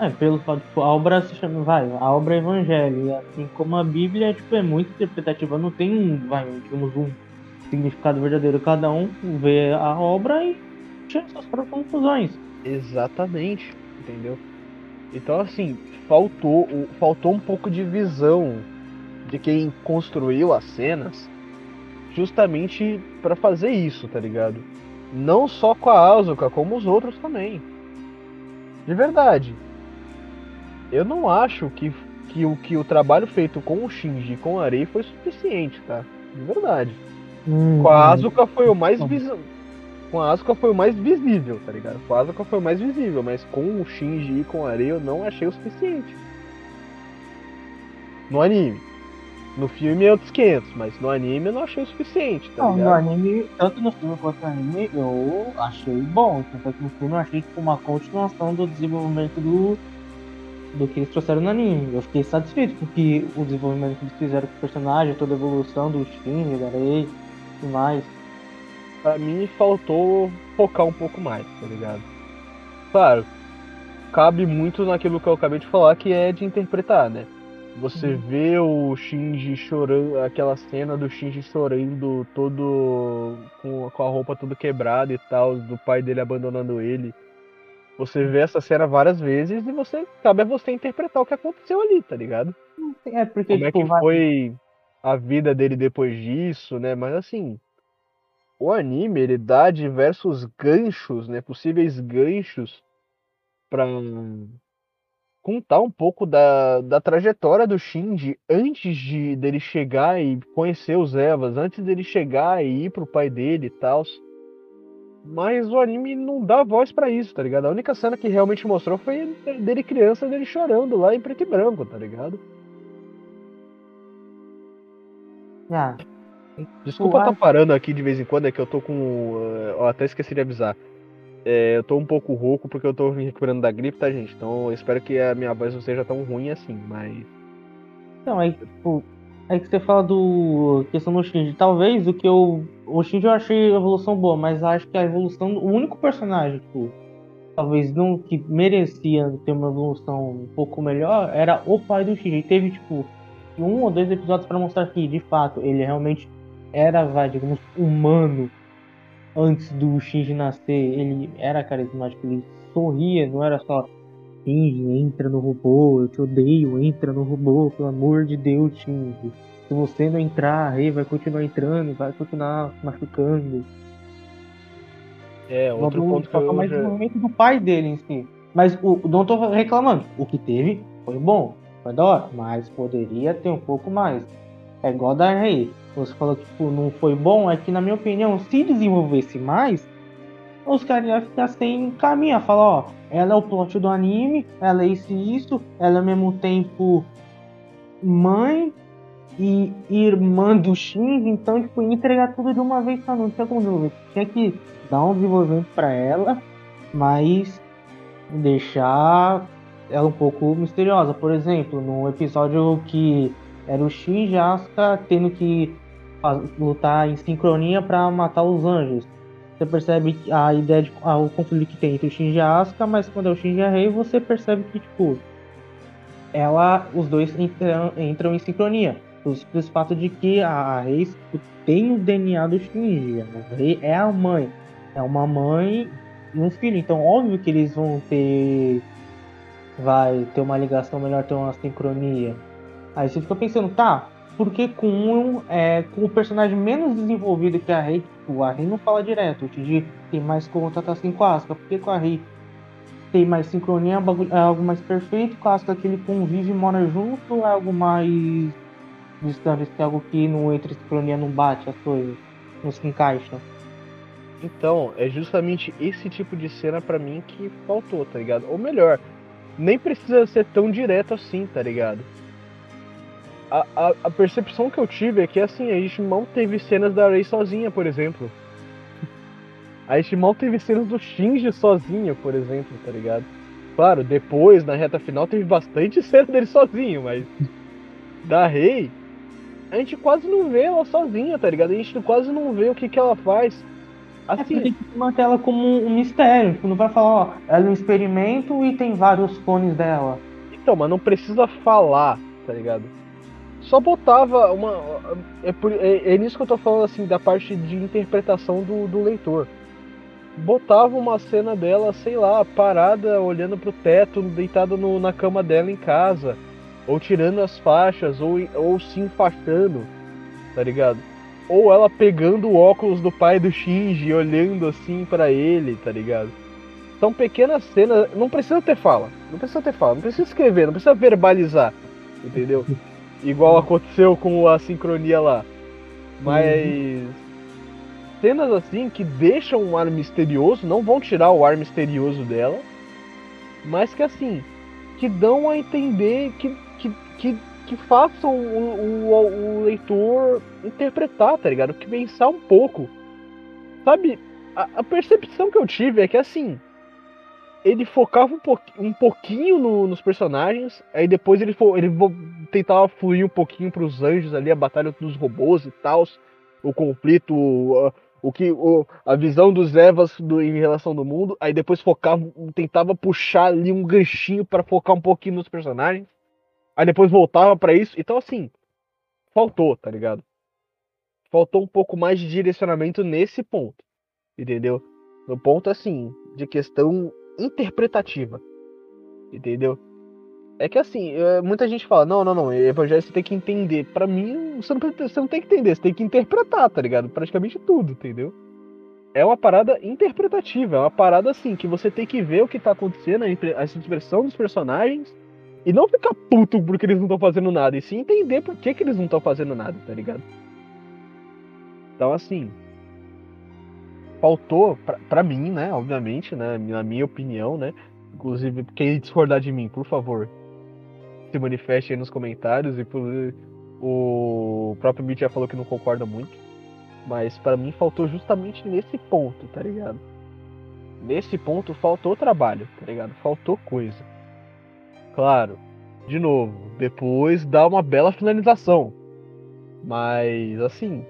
É, pelo fato, tipo, a obra se chama, vai, a obra é evangelho, assim como a Bíblia, tipo, é muito interpretativa, não tem um, vai, digamos, um significado verdadeiro. Cada um vê a obra e tira suas próprias conclusões. Exatamente, entendeu? Então assim, faltou, faltou um pouco de visão de quem construiu as cenas justamente pra fazer isso, tá ligado? Não só com a Asuka, como os outros também. De verdade. Eu não acho que, que, o, que o trabalho feito com o Shinji e com a Arei foi suficiente, tá? De verdade. Com a Asuka foi o mais visível. Com a Asuka foi o mais visível, tá ligado? Com a Asuka foi o mais visível, mas com o Shinji e com a Arei eu não achei o suficiente. No anime. No filme é outros 500, mas no anime eu não achei o suficiente, tá Não, ligado? no anime, tanto no filme quanto no anime, eu achei bom. Tanto que no filme eu achei tipo uma continuação do desenvolvimento do. do que eles trouxeram no anime. Eu fiquei satisfeito com que o desenvolvimento que eles fizeram com o personagem, toda a evolução do Shin, da Rei e mais. Pra mim faltou focar um pouco mais, tá ligado? Claro, cabe muito naquilo que eu acabei de falar, que é de interpretar, né? Você Uhum. vê o Shinji chorando, aquela cena do Shinji chorando todo com, com a roupa toda quebrada e tal, do pai dele abandonando ele. Você vê essa cena várias vezes e você cabe a você interpretar o que aconteceu ali, tá ligado? É porque, Como é tipo, que vai- foi a vida dele depois disso, né? Mas assim, o anime ele dá diversos ganchos, né? Possíveis ganchos pra contar um pouco da, da trajetória do Shinji antes de dele chegar e conhecer os Evas, antes dele chegar e ir pro pai dele e tal. Mas o anime não dá voz pra isso, tá ligado? A única cena que realmente mostrou foi dele criança, dele chorando lá em preto e branco, tá ligado? Ah, Desculpa Eu estar acho- parando aqui de vez em quando, é que eu tô com. eh, Ó, até esqueci de avisar. É, eu tô um pouco rouco porque eu tô me recuperando da gripe, tá, gente? Então eu espero que a minha voz não seja tão ruim assim, mas. Então, aí, tipo, aí que você fala do questão do Shinji. Talvez o que eu. O Shinji eu achei a evolução boa, mas acho que a evolução. O único personagem, tipo, talvez não que merecia ter uma evolução um pouco melhor era o pai do Shinji. Teve, tipo, um ou dois episódios pra mostrar que, de fato, ele realmente era, vai, digamos, humano antes do Shinji nascer. Ele era carismático, ele sorria, não era só Shinji, entra no robô, eu te odeio, entra no robô, pelo amor de Deus, Shinji. Se você não entrar, Rei vai continuar entrando vai continuar machucando. É, outro ponto que eu mais já... desenvolvimento do pai dele em si. Mas o, não tô reclamando. O que teve foi bom, foi da hora, mas poderia ter um pouco mais. É igual da Rei. Você falou que tipo, não foi bom, é que na minha opinião, se desenvolvesse mais, os caras iam ficar sem caminho. Falar, ó, ela é o plot do anime, ela é isso e isso, ela é ao mesmo tempo mãe e irmã do Shinji, então tipo, entregar tudo de uma vez só, não tinha como desenvolver. Tinha que dar um desenvolvimento pra ela, mas deixar ela um pouco misteriosa. Por exemplo, no episódio que era o Shinji e a Asuka tendo que lutar em sincronia pra matar os anjos. Você percebe a ideia de ah, o conflito que tem entre o Shinji e a Asuka, mas quando é o Shinji e a Rei, você percebe que tipo ela, os dois entram, entram em sincronia. O simples fato de que a Rei tem o DNA do Shinji. A Rei é a mãe. É uma mãe e um filho. Então, óbvio que eles vão ter. Vai ter uma ligação melhor, ter uma sincronia. Aí você fica pensando, tá, por que com é, o personagem menos desenvolvido que a Rei, tipo, a Rei não fala direto, o Shinji tem mais contato assim com a Asuka, por que com a Rei tem mais sincronia, é é algo mais perfeito, com a Asuka que ele convive e mora junto, é algo mais distante, é algo que não entra sincronia, não bate as coisas, não se encaixam. Então, é justamente esse tipo de cena pra mim que faltou, tá ligado? Ou melhor, nem precisa ser tão direto assim, tá ligado? A, a, a percepção que eu tive é que assim, a gente mal teve cenas da Rei sozinha, por exemplo. A gente mal teve cenas do Shinji sozinho, por exemplo, tá ligado? Claro, depois, na reta final, teve bastante cena dele sozinho, mas. Da Rei, a gente quase não vê ela sozinha, tá ligado? A gente quase não vê o que, que ela faz. É Assim, porque tem que manter ela como um mistério, tipo, não vai falar, ó, ela é um experimento e tem vários clones dela. Então, mas não precisa falar, tá ligado? Só botava uma. É, por- é, é nisso que eu tô falando, assim, da parte de interpretação do, do leitor. Botava uma cena dela, sei lá, parada, olhando pro teto, deitada na cama dela em casa. Ou tirando as faixas, ou, ou se enfaixando, tá ligado? Ou ela pegando o óculos do pai do Shinji e olhando assim pra ele, tá ligado? São pequenas cenas, não precisa ter fala, não precisa ter fala, não precisa escrever, não precisa verbalizar, entendeu? Igual aconteceu com a sincronia lá. Mas cenas assim que deixam um ar misterioso, não vão tirar o ar misterioso dela, mas que assim, que dão a entender que, que, que, que façam o, o, o leitor interpretar, tá ligado? Que pensar um pouco. Sabe, a, a, percepção que eu tive é que assim. Ele focava um, po um pouquinho no, nos personagens, aí depois ele, ele tentava fluir um pouquinho pros anjos ali, a batalha dos robôs e tal, o conflito, o, o que o, a visão dos Evas do, em relação do mundo, aí depois focava, tentava puxar ali um ganchinho para focar um pouquinho nos personagens. Aí depois voltava para isso. Então, assim, faltou, tá ligado? Faltou um pouco mais de direcionamento nesse ponto. Entendeu? No ponto, assim, de questão interpretativa. Entendeu? É que assim, é, muita gente fala, não, não, não, evangelho você tem que entender. Para mim, você não, você não tem que entender, você tem que interpretar, tá ligado? Praticamente tudo, entendeu? É uma parada interpretativa, é uma parada assim, que você tem que ver o que tá acontecendo, a expressão dos personagens, e não ficar puto porque eles não estão fazendo nada, e sim entender por que, que eles não estão fazendo nada, tá ligado? Então, assim. Faltou, pra, pra mim, né? Obviamente, né? Na minha opinião, né? Inclusive, quem discordar de mim, por favor, se manifeste aí nos comentários. E por, o próprio Mitch já falou que não concorda muito. Mas para mim faltou justamente nesse ponto, tá ligado? Nesse ponto faltou trabalho, tá ligado? Faltou coisa. Claro, de novo, depois dá uma bela finalização. Mas, assim.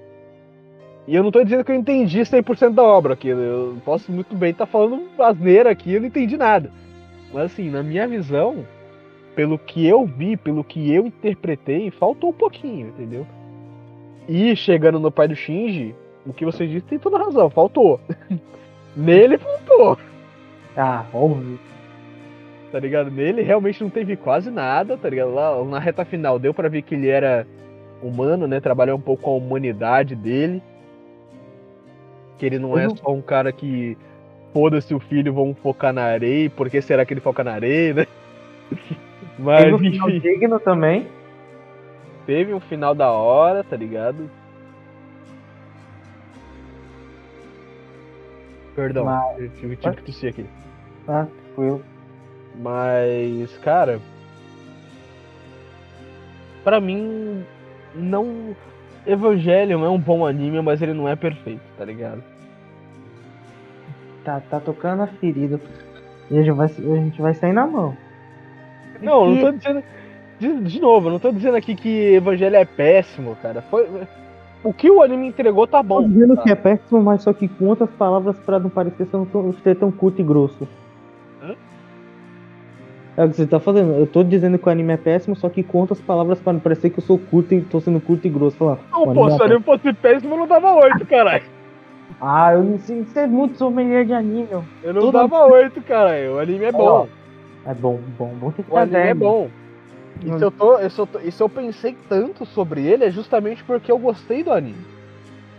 E eu não tô dizendo que eu entendi 100% da obra aqui. Eu posso muito bem estar tá falando asneira aqui, eu não entendi nada. Mas, assim, na minha visão, pelo que eu vi, pelo que eu interpretei, faltou um pouquinho, entendeu? E chegando no pai do Shinji, o que você disse tem toda razão, faltou. Nele faltou. Ah, óbvio tá ligado? Nele realmente não teve quase nada, tá ligado? Lá na reta final deu para ver que ele era humano, né? Trabalhou um pouco com a humanidade dele. Que ele não é só um cara que foda-se o filho, vamos focar na areia, por que será que ele foca na areia, né? Mas teve um final digno também. Teve um final da hora, tá ligado? Perdão, Mas... eu tive, tive que tossir aqui. Ah, tranquilo. Mas, cara. Pra mim, não. Evangelion é um bom anime, mas ele não é perfeito, tá ligado? Tá, tá tocando a ferida. E a gente vai, a gente vai sair na mão. Não, e... não tô dizendo. De, de novo, não tô dizendo aqui que Evangelho é péssimo, cara. Foi. O que o anime entregou tá bom. Tô dizendo tá? que é péssimo, mas só que com outras palavras para não parecer ser tão curto e grosso. É o que você tá fazendo. Eu tô dizendo que o anime é péssimo, só que conta as palavras para não parecer que eu sou curto e tô sendo curto e grosso. Falar, não, pô, se o anime fosse péssimo, eu não dava 8, caralho. Ah, eu não sei ser muito sommelier de anime. Eu, eu não dava 8, caralho. O anime é bom. É bom, bom, bom. o anime é bom. E se, eu tô, eu, e se eu pensei tanto sobre ele, é justamente porque eu gostei do anime.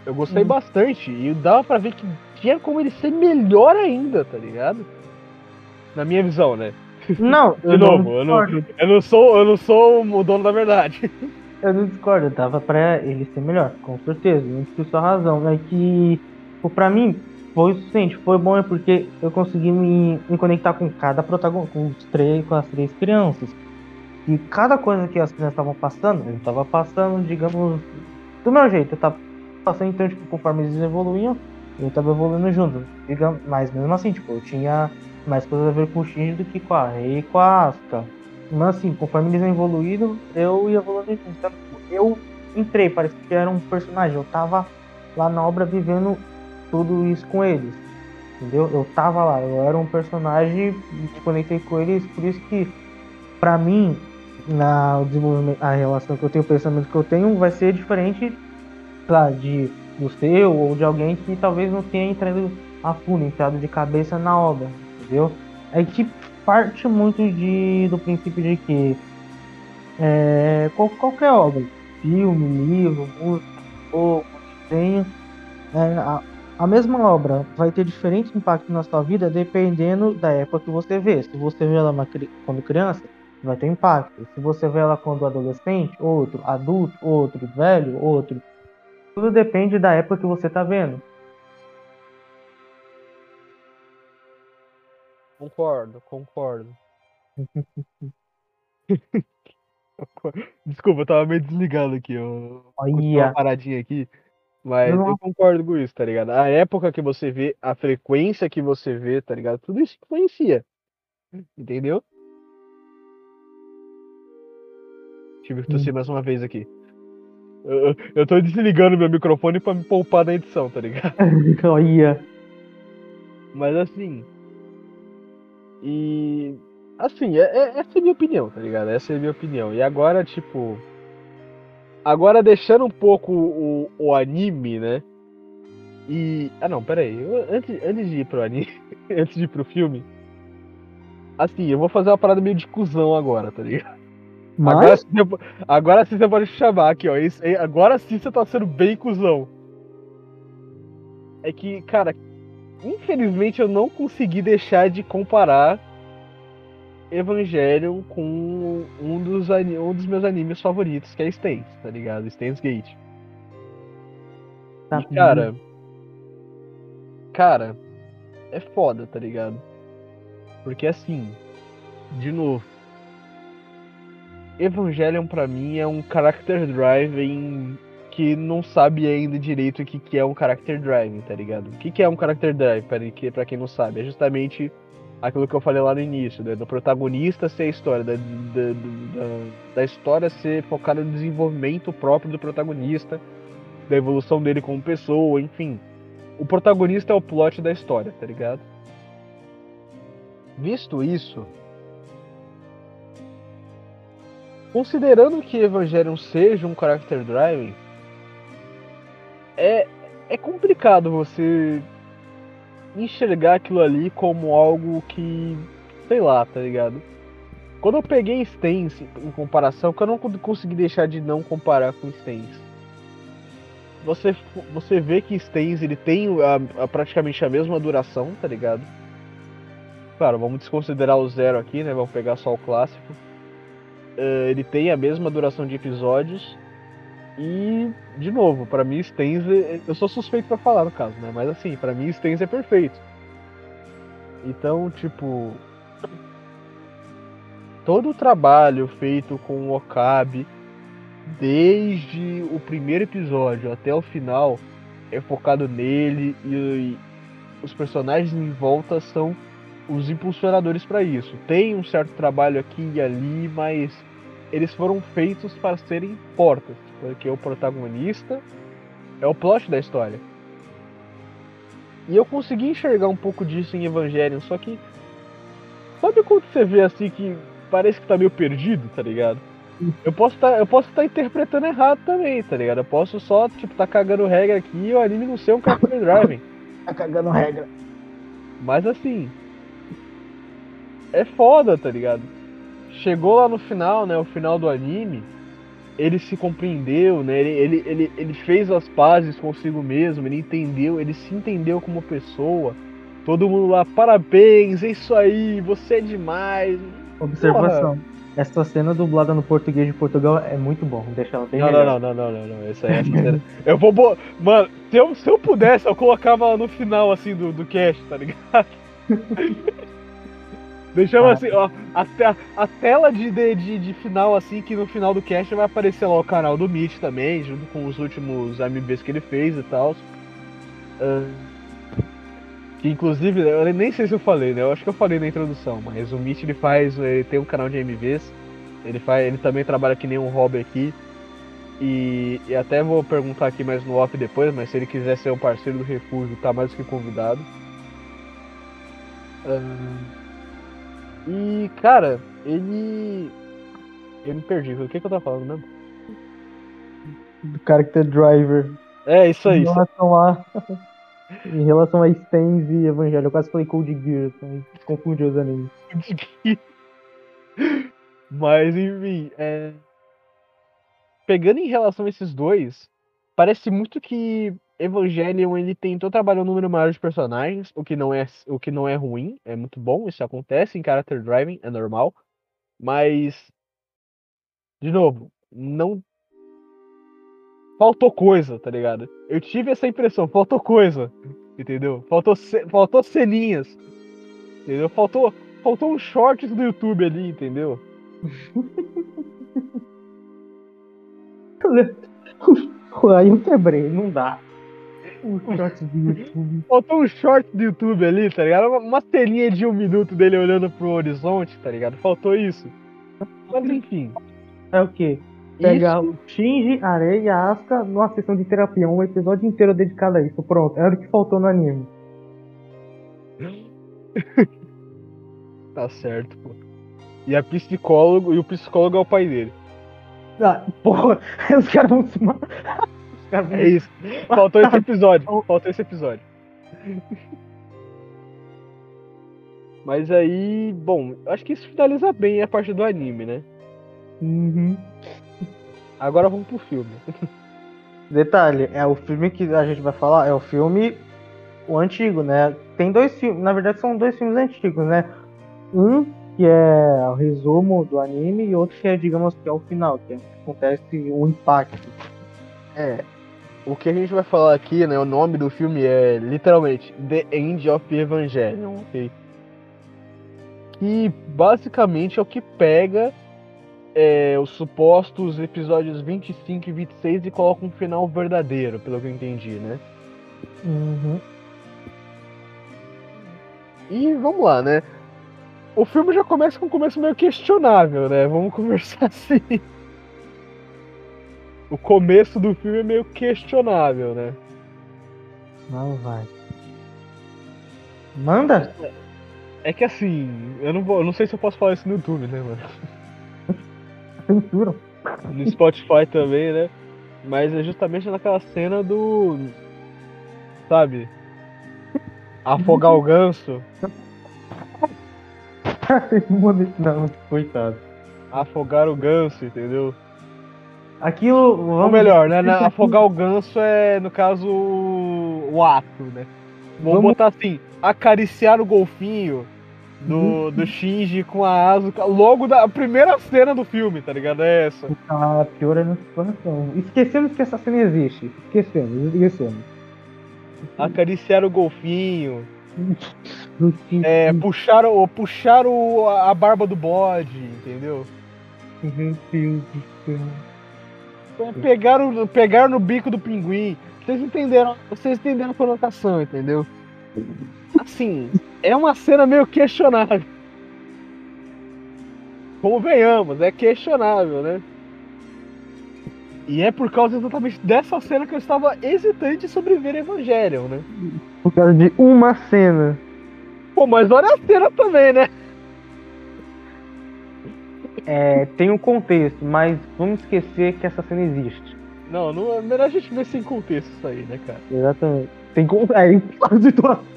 Eu gostei hum. bastante. E dava pra ver que tinha como ele ser melhor ainda, tá ligado? Na minha visão, né? Não, de novo, não eu, não, eu não sou, eu não sou o dono da verdade. Eu não discordo, dava pra ele ser melhor, com certeza. Não tive sua razão. É que, pra mim, foi o suficiente. Foi bom é porque eu consegui me, me conectar com cada protagonista, com, os três, com as três crianças. E cada coisa que as crianças estavam passando, eu tava passando, digamos, do meu jeito. Eu tava passando, então, tipo, conforme eles evoluíam, eu tava evoluindo junto. Digamos, mas mesmo assim, tipo, eu tinha mais coisas a ver com o Shinji do que com a Rei e com a Asuka. Mas assim, conforme eles evoluíram, eu ia evoluindo. Então, eu entrei, parece que era um personagem. Eu tava lá na obra vivendo tudo isso com eles. Entendeu? Eu tava lá, eu era um personagem, me conectei com eles, por isso que, pra mim, na o desenvolvimento, a relação que eu tenho, o pensamento que eu tenho, vai ser diferente, claro, de do seu ou de alguém que talvez não tenha entrado a fundo, entrado de cabeça na obra entendeu? É que parte muito de, do princípio de que é, qual, qualquer obra, filme, livro, música, jogo, desenho, é, a, a mesma obra vai ter diferentes impactos na sua vida dependendo da época que você vê. Se você vê ela quando criança, vai ter impacto. Se você vê ela quando adolescente, outro, adulto, outro, velho, outro. Tudo depende da época que você está vendo. Concordo, concordo. Desculpa, eu tava meio desligado aqui. Eu consegui uma Olha. paradinha aqui. Mas Não. eu concordo com isso, tá ligado? A época que você vê, a frequência que você vê, tá ligado? Tudo isso influencia. Entendeu? Tive que tossir mais uma vez aqui. Eu, eu- eu tô desligando meu microfone pra me poupar da edição, tá ligado? Olha. Mas assim. E. Assim, é, é- essa é a minha opinião, tá ligado? Essa é a minha opinião. E agora, tipo. Agora deixando um pouco o, o anime, né? E. Ah não, pera aí. Eu- antes, antes de ir pro anime, antes de ir pro filme. Assim, eu vou fazer uma parada meio de cuzão agora, tá ligado? Agora, Mas, sim você po- agora sim você pode chamar aqui, ó. Isso agora sim você tá sendo bem cuzão. É que, cara, infelizmente eu não consegui deixar de comparar Evangelion com um dos, um dos meus animes favoritos, que é Stains, tá ligado? Stains Gate. tá E, cara. Cara, é foda, tá ligado? Porque assim, de novo. Evangelion pra mim é um character driving que não sabe ainda direito o que, que é um character driving, tá ligado? O que, que é um character drive, pra quem não sabe? É justamente aquilo que eu falei lá no início, né? Do protagonista ser a história, da, da, da, da história ser focada no desenvolvimento próprio do protagonista, da evolução dele como pessoa, enfim. O protagonista é o plot da história, tá ligado? Visto isso, considerando que Evangelion seja um character driving, é, é complicado você enxergar aquilo ali como algo que, sei lá, tá ligado? Quando eu peguei Stains em comparação, que eu não con- consegui deixar de não comparar com Stains. Você, você vê que Stains ele tem a- a- praticamente a mesma duração, tá ligado? Claro, vamos desconsiderar o zero aqui, né? Vamos pegar só o clássico. Eh, ele tem a mesma duração de episódios. E, de novo, pra mim Stains, é- eu sou suspeito pra falar no caso, né? Mas assim, pra mim Stains é perfeito. Então, tipo, todo o trabalho feito com o Okabe, desde o primeiro episódio até o final, é focado nele e, e os personagens em volta são os impulsionadores pra isso. Tem um certo trabalho aqui e ali, mas eles foram feitos para serem portas, porque o protagonista é o plot da história. E eu consegui enxergar um pouco disso em Evangelion, só que sabe quando você vê assim que parece que tá meio perdido, tá ligado? Eu posso tá, eu posso estar interpretando errado também, tá ligado? Eu posso só tipo tá cagando regra aqui e o anime não ser um character driving. tá cagando regra. Mas assim. É foda, tá ligado? Chegou lá no final, né? O final do anime. Ele se compreendeu, né? Ele, ele, ele, ele fez as pazes consigo mesmo, ele entendeu, ele se entendeu como pessoa. Todo mundo lá, parabéns, é isso aí, você é demais. Observação. Essa cena dublada no português de Portugal é muito bom. Deixa ela bem Não, melhor. não, não, não, não, não, não. Essa, essa cena. Eu vou. bo- Mano, se eu, se eu pudesse, eu colocava ela no final, assim, do, do cast, tá ligado? Deixava Ah. assim, ó, a, te- a tela de, de, de, final, assim, que no final do cast vai aparecer lá o canal do Mitch também, junto com os últimos AMBs que ele fez e tal. que inclusive, eu nem sei se eu falei, né? Eu acho que eu falei na introdução, mas o Mitch ele faz, ele tem um canal de AMVs, ele, faz, ele também trabalha que nem um hobby aqui. E, e até vou perguntar aqui mais no off depois, mas se ele quiser ser um parceiro do refúgio, tá mais do que convidado. Ahn, e, cara, ele. Eu me perdi, o que, que eu tava falando mesmo? Do Character Driver. É, isso aí. Em relação a. em relação a Stains e Evangelho. Eu quase falei Code Geass, mas confundi os animes. Mas, enfim, é... pegando em relação a esses dois, parece muito que Evangelion ele tentou trabalhar um número maior de personagens, o que não é o que não é ruim, é muito bom, isso acontece em character driving, é normal, mas de novo, não faltou coisa, tá ligado? Eu tive essa impressão, faltou coisa, entendeu? Faltou ce- faltou ceninhas. Entendeu? Faltou faltou uns shorts do YouTube ali, entendeu? Aí eu quebrei, não dá. Um short do YouTube. Faltou um short do YouTube ali, tá ligado? Uma, uma telinha de um minuto dele olhando pro horizonte, tá ligado? Faltou isso. Mas enfim. É o quê? Pegar o Shinji, Arei e Asuka numa sessão de terapia, um episódio inteiro dedicado a isso. Pronto, era o que faltou no anime. Tá certo, pô. E a psicólogo, e o psicólogo é o pai dele. Ah, porra, os caras vão se matar. É isso. Faltou esse episódio. Faltou esse episódio. Mas aí, bom, acho que isso finaliza bem a parte do anime, né? Uhum. Agora vamos pro filme. Detalhe, é o filme que a gente vai falar, é o filme o antigo, né? Tem dois filmes, na verdade são dois filmes antigos, né? Um que é o resumo do anime e outro que é, digamos, que é o final, que é acontece o impacto. É. O que a gente vai falar aqui, né? O nome do filme é literalmente The End of Evangelion, ok? Que basicamente é o que pega é, os supostos episódios 25 e 26 e coloca um final verdadeiro, pelo que eu entendi, né? Uhum. E vamos lá, né? O filme já começa com um começo meio questionável, né? Vamos conversar assim. O começo do filme é meio questionável, né? Não vai. Manda? É que assim, eu não vou, eu não sei se eu posso falar isso no YouTube, né, mano? Censura. No Spotify também, né? Mas é justamente naquela cena do. Sabe? Afogar o ganso. Não, coitado. Afogar o ganso, entendeu? Aquilo. Ou Vamos melhor, né? na- afogar o ganso é, no caso, o, ato, né? Vamos, Vamos- botar assim: acariciar o golfinho do, do Shinji com a Asuka logo da primeira cena do filme, tá ligado? É essa. Ah, pior é na. Esquecemos que essa cena existe. Esquecemos, esquecemos. Acariciar o golfinho. Que- É, puxar, o, puxar o, a barba do bode, entendeu? Meu Deus do céu. Então, pegar, o, pegar no bico do pinguim. Vocês entenderam, vocês entenderam a colocação, entendeu? Assim, é uma cena meio questionável. Convenhamos, é questionável, né? E é por causa exatamente dessa cena que eu estava hesitante sobre ver Evangelion, né? Por causa de uma cena. Pô, mas olha a cena também, né? É, tem um contexto, mas vamos esquecer que essa cena existe. Não, não é melhor a gente ver sem contexto isso aí, né, cara? Exatamente. Tem contexto. É, a situação.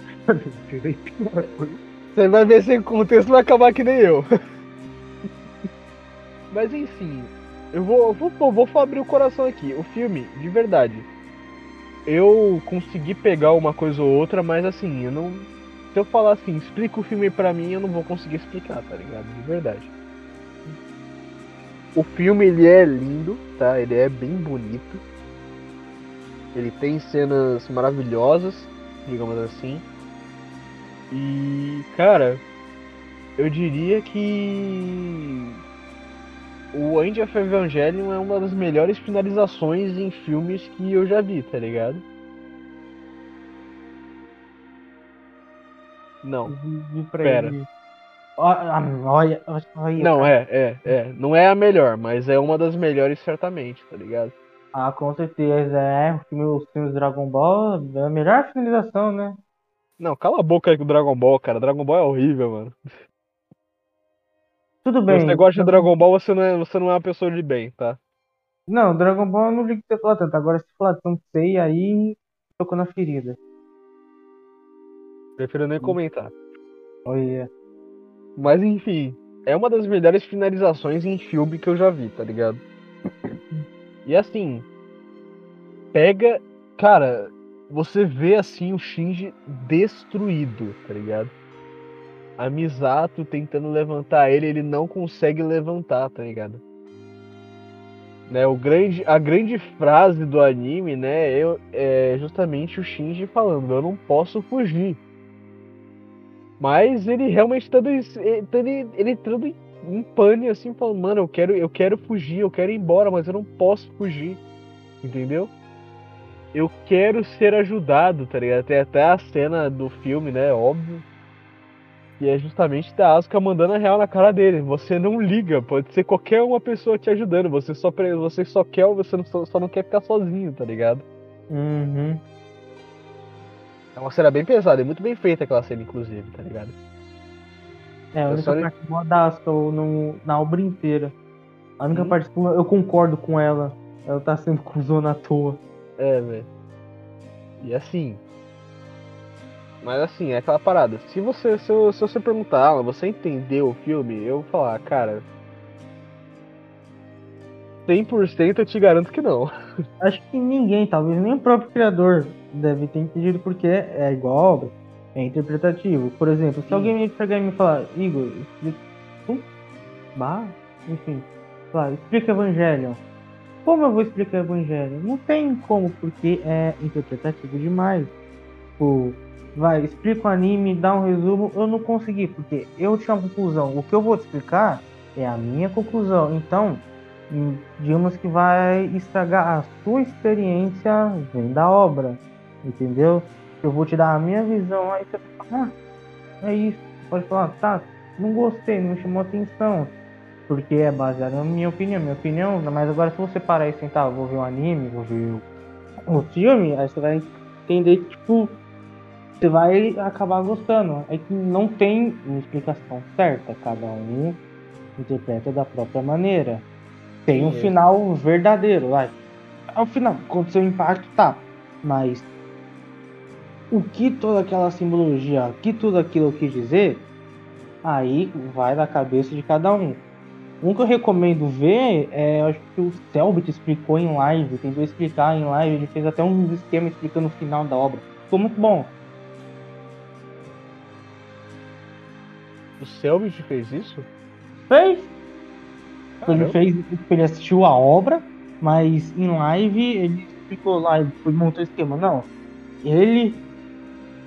Você vai ver sem contexto, vai acabar que nem eu. Mas enfim, eu vou, vou, vou, vou abrir o coração aqui. O filme, de verdade, eu consegui pegar uma coisa ou outra, mas assim, eu não. Se eu falar assim, explica o filme pra mim, eu não vou conseguir explicar, tá ligado? De verdade. O filme ele é lindo, tá? Ele é bem bonito. Ele tem cenas maravilhosas, digamos assim. E, cara, eu diria que o End of Evangelion é uma das melhores finalizações em filmes que eu já vi, tá ligado? Não. Pera. Olha, olha. Não, é, é, é. Não é a melhor, mas é uma das melhores certamente, tá ligado? Ah, com certeza, é. O filme, os filmes Dragon Ball é a melhor finalização, né? Não, cala a boca aí com o Dragon Ball, cara. Dragon Ball é horrível, mano. Tudo Se bem. você gosta de Dragon Ball, você não é, você não é uma pessoa de bem, tá? Não, Dragon Ball eu não ligo que você falar tanto. Agora, se falar tanto sei, aí tocou na ferida. Prefiro nem comentar. Olha. Mas enfim, é uma das melhores finalizações em filme que eu já vi, tá ligado? E assim, pega. Cara, você vê assim o Shinji destruído, tá ligado? A Misato tentando levantar ele, ele não consegue levantar, tá ligado? Né, o grande, a grande frase do anime, né, é, é justamente o Shinji falando, eu não posso fugir. Mas ele realmente tá dando, ele, ele, dando- em pane, assim, falando, mano, eu quero, eu quero fugir, eu quero ir embora, mas eu não posso fugir. Entendeu? Eu quero ser ajudado, tá ligado? Tem até a cena do filme, né? Óbvio. E é justamente da Asuka mandando a real na cara dele. Você não liga, pode ser qualquer uma pessoa te ajudando. Você só, você só quer, você não, só não quer ficar sozinho, tá ligado? Uhum. É uma cena bem pesada, é muito bem feita aquela cena, inclusive, tá ligado? É, a Eu única só- parte da Asuka no, na obra inteira. A única Hum. parte que eu concordo com ela. Ela tá sendo cuzona à toa. É, velho. E assim. Mas assim, é aquela parada. Se você, se, eu- se você perguntar, Alan, você entendeu o filme? Eu vou falar, cara. 100% eu te garanto que não. Acho que ninguém, talvez nem o próprio criador, deve ter entendido porque é igual a obra. É interpretativo. Por exemplo, se Sim. alguém me chegar e me falar, Igor, explica. Bah, enfim. Claro, explica Evangelion. Como eu vou explicar Evangelion? Não tem como, porque é interpretativo demais. Tipo, vai, explica o anime, dá um resumo. Eu não consegui, porque eu tinha uma conclusão. O que eu vou te explicar é a minha conclusão. Então, hum, digamos que vai estragar a sua experiência vem da obra, entendeu? Eu vou te dar a minha visão, aí você vai falar, ah, é isso. Pode falar, tá, não gostei, não me chamou atenção. Porque é baseado na minha opinião, minha opinião, mas agora se você parar e sentar, vou ver o anime, vou ver o, o filme, aí você vai entender que, tipo, você vai acabar gostando. É que não tem uma explicação certa, cada um interpreta da própria maneira. Tem um final verdadeiro, vai. Ao final, aconteceu o impacto, tá. Mas o que toda aquela simbologia, o que tudo aquilo quis dizer, aí vai da cabeça de cada um. Um que eu recomendo ver é, acho que o Selbit explicou em live, tentou explicar em live, ele fez até uns esquemas explicando o final da obra. Ficou muito bom. O Selbit fez isso? Fez? Ele Caramba. fez, ele assistiu a obra, mas em live ele explicou lá, ele montou o esquema. Não, ele,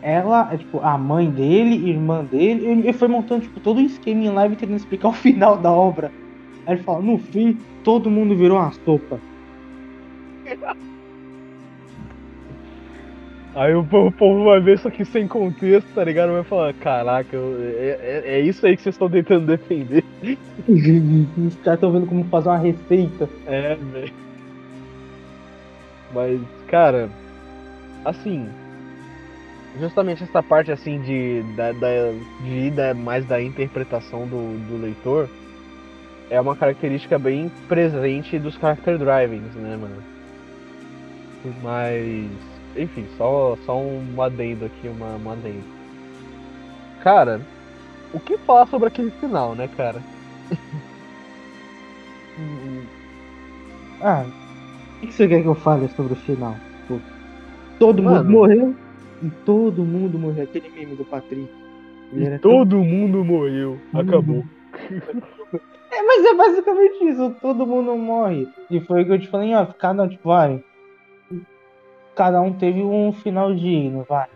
ela, é tipo, a mãe dele, irmã dele, ele, foi montando tipo, todo o esquema em live tentando explicar o final da obra. Aí ele fala, no fim, todo mundo virou uma sopa. Aí o povo, vai ver isso aqui sem contexto, tá ligado? Vai falar, caraca, eu- é, é- é isso aí que vocês estão tentando defender. Os caras estão vendo como fazer uma receita. É, velho. Mas, cara, assim, justamente essa parte assim de, da, da- de ir da- mais da interpretação do, do leitor é uma característica bem presente dos character drivings, né, mano? Mas, enfim, só, só um adendo aqui, uma, um adendo. Cara, o que falar sobre aquele final, né, cara? Ah, o que você quer que eu fale sobre o final? Todo mundo Mano. morreu e todo mundo morreu. Aquele meme do Patrick. E era tão- todo mundo morreu. Acabou. É, mas é basicamente isso, todo mundo morre. E foi o que eu te falei, ó, cada tipo, vai. Cada um teve um final digno, vai.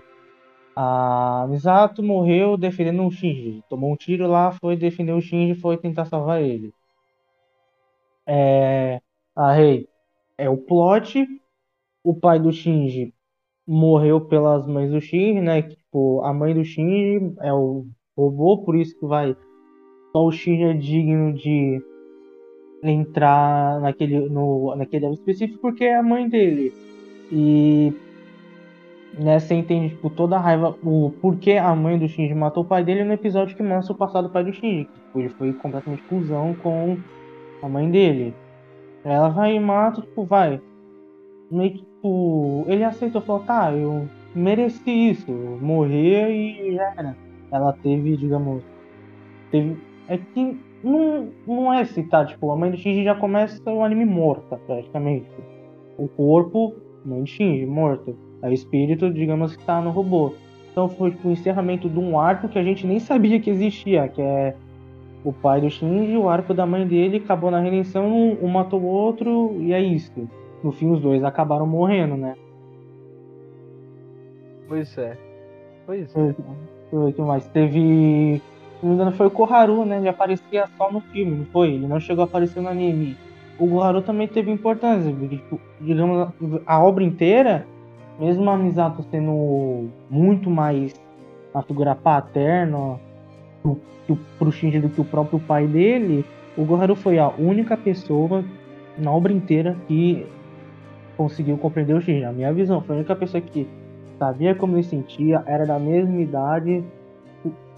A Misato morreu defendendo o Shinji. Tomou um tiro lá, foi defender o Shinji, foi tentar salvar ele. É. A Rei é o plot. O pai do Shinji morreu pelas mães do Shinji, né? Tipo, a mãe do Shinji é o robô, por isso que vai só o Shinji é digno de entrar naquele, no, naquele específico porque é a mãe dele. E né, entende tipo, toda a raiva, o porquê a mãe do Shinji matou o pai dele no episódio que mostra o passado do pai do Shinji. Tipo, ele foi completamente cuzão com a mãe dele. Ela vai e mata, tipo, vai. Meio que, tipo, ele aceitou, falou, tá, eu mereci isso, morrer e já era. Ela teve, digamos, teve. É que não, não é citar, tipo, a mãe do Shinji já começa o anime morta, praticamente. O corpo, mãe de Shinji, morto. O espírito, digamos que tá no robô. Então foi tipo, o encerramento de um arco que a gente nem sabia que existia, que é o pai do Shinji, o arco da mãe dele, acabou na redenção, um matou o outro, e é isso. No fim, os dois acabaram morrendo, né? Pois é. Pois é. O que mais. Teve não me engano, foi o Koharu, né? Ele aparecia só no filme, não foi? Ele não chegou a aparecer no anime. O Koharu também teve importância, porque, tipo, digamos, a obra inteira, mesmo a Misato sendo muito mais uma figura paterna pro, pro Shinji do que o próprio pai dele, o Goharu foi a única pessoa na obra inteira que conseguiu compreender o Shinji. A minha visão foi a única pessoa que sabia como ele sentia, era da mesma idade,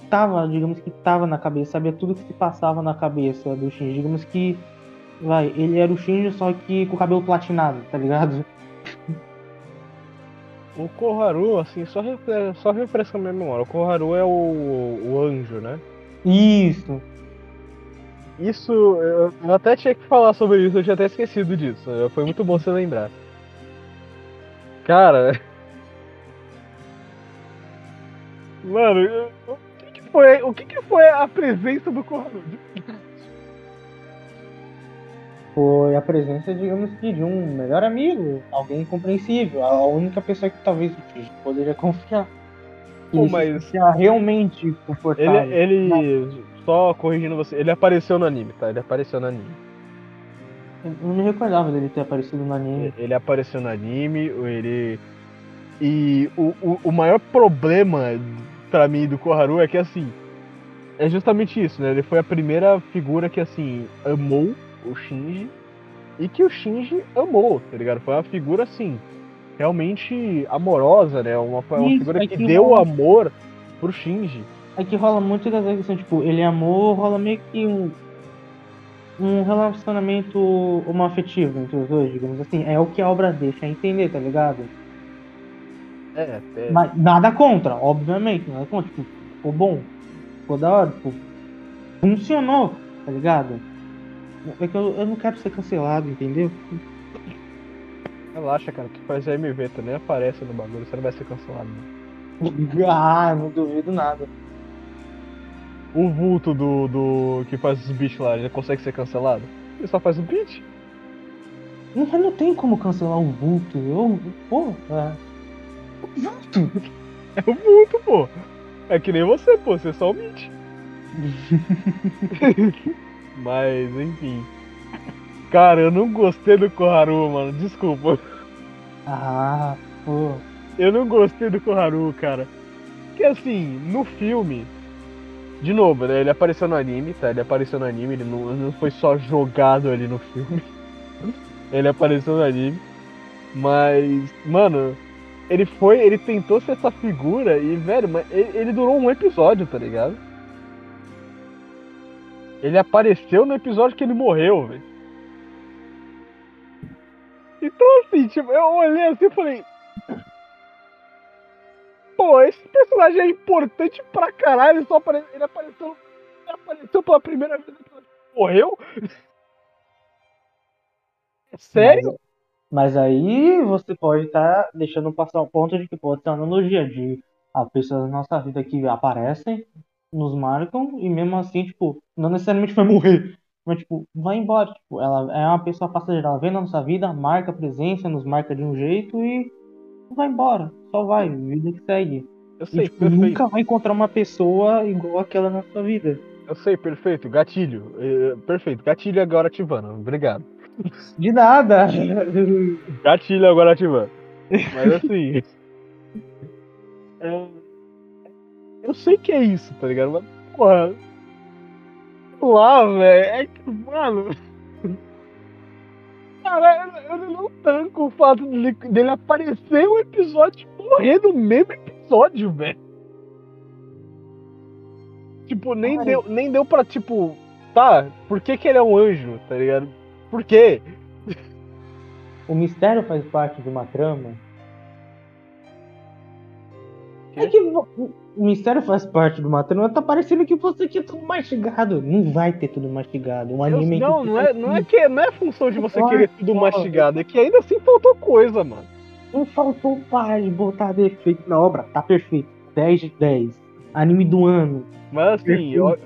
tava, digamos que tava na cabeça, sabia tudo que se passava na cabeça do Shinji. Digamos que, vai, ele era o Shinji só que com o cabelo platinado, tá ligado? O Koharu, assim, só, refre só refresca a minha memória. O Koharu é o, o anjo, né? Isso. Isso, eu, eu até tinha que falar sobre isso, eu tinha até esquecido disso. Foi muito bom você lembrar. Cara. Mano, o que, que foi, o que, que foi a presença do Koharu? foi a presença, digamos que, de um melhor amigo, alguém compreensível, a única pessoa que talvez poderia confiar. Pô, mas... realmente confortável. Ele, ele só corrigindo você, ele apareceu no anime, tá? Ele apareceu no anime. Eu não me recordava dele ter aparecido no anime. Ele apareceu no anime, ele. E o, o, o maior problema para mim do Koharu é que assim. É justamente isso, né? Ele foi a primeira figura que assim amou o Shinji e que o Shinji amou, tá ligado? Foi uma figura assim, realmente amorosa, né? Uma, uma Isso, figura é que, que, deu rola... amor pro Shinji. É que rola muito das questões, tipo, ele amou, rola meio que um, um relacionamento homoafetivo entre os dois, digamos assim. É o que a obra deixa entender, tá ligado? É, é. Mas nada contra, obviamente, nada contra. Tipo, ficou bom, ficou da hora, tipo, funcionou, tá ligado? É que eu, eu não quero ser cancelado, entendeu? Relaxa, cara, tu faz AMV, tu nem aparece no bagulho, você não vai ser cancelado. Não. ah, não duvido nada. O vulto do, do que faz os beats lá, ele consegue ser cancelado? Ele só faz o beat? Não, não tem como cancelar o vulto. Eu, pô, é. O vulto! É o vulto, pô. É que nem você, pô, você só omite. Mas, enfim. Cara, eu não gostei do Koharu, mano. Desculpa. Ah, pô. Eu não gostei do Koharu, cara. Porque assim, no filme. De novo, né? Ele apareceu no anime, tá? Ele apareceu no anime, ele não, não foi só jogado ali no filme. ele apareceu no anime. Mas, mano, ele foi, ele tentou ser essa figura e, velho, ele, ele durou um episódio, tá ligado? Ele apareceu no episódio que ele morreu, velho. Então, assim, tipo, eu olhei assim e falei. Pô, esse personagem é importante pra caralho. Ele, só apare... ele apareceu. Ele apareceu pela primeira vez. Morreu? Sério? Mas, mas, aí você pode estar tá deixando passar o ponto de que pode ser uma analogia de as pessoas da nossa vida que aparecem nos marcam e mesmo assim, tipo, não necessariamente vai morrer. Mas, tipo, vai embora. Tipo, ela é uma pessoa passageira. Ela vem na nossa vida, marca a presença, nos marca de um jeito e vai embora. Só vai, vida que segue. Eu sei, e, tipo, nunca vai encontrar uma pessoa igual aquela na sua vida. Eu sei, perfeito. Gatilho. É, perfeito. Gatilho agora ativando. Obrigado. De nada. Gatilho agora ativando. Mas assim. é eu sei que é isso, tá ligado? Mas, porra. Lá, velho. É que, mano. Cara, eu não tanco o fato dele, dele aparecer um episódio e morrer no mesmo episódio, velho. Tipo, nem deu, nem deu pra, tipo, tá, por que, que ele é um anjo, tá ligado? Por quê? O mistério faz parte de uma trama. É que o mistério faz parte do Matrona, tá parecendo que você quer tudo mastigado. Não vai ter tudo mastigado. Um anime não, não é, não é que não é função de você querer tudo mastigado, é que ainda assim faltou coisa, mano. Não faltou paz, botar defeito na obra, tá perfeito. 10 de 10. Anime do ano. Mas assim, eu,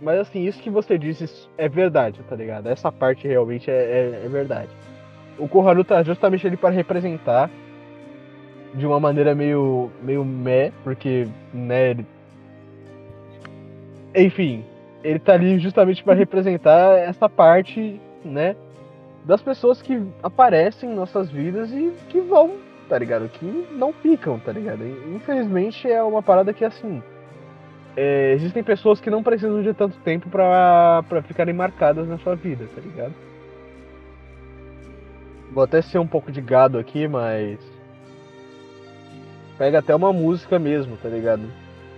mas assim, isso que você disse é verdade, tá ligado? Essa parte realmente é, é, é verdade. O Koharu tá justamente ali para representar de uma maneira meio meio meh, porque né, ele enfim, ele tá ali justamente para representar essa parte, né? Das pessoas que aparecem em nossas vidas e que vão, tá ligado? Que não ficam, tá ligado? Infelizmente é uma parada que assim. É, existem pessoas que não precisam de tanto tempo pra, pra ficarem marcadas na sua vida, tá ligado? Vou até ser um pouco de gado aqui, mas. Pega até uma música mesmo, tá ligado?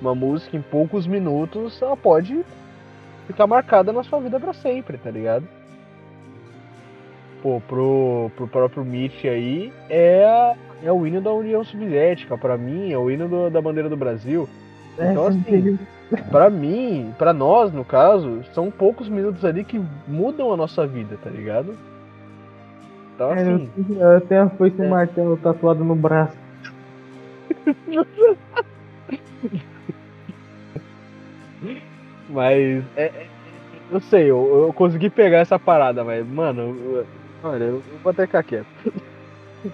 Uma música em poucos minutos, ela pode ficar marcada na sua vida para sempre, tá ligado? Pô, pro, pro próprio Mitch aí, é, é o hino da União Soviética. para mim, é o hino do, da bandeira do Brasil. É, então, assim, pra mim, pra nós, no caso, são poucos minutos ali que mudam a nossa vida, tá ligado? Então, é, assim. Eu tenho a foice é. martelo tatuado no braço. Mas, é, é, eu sei, eu, eu, consegui pegar essa parada, mas, mano, eu, olha, eu vou até ficar quieto.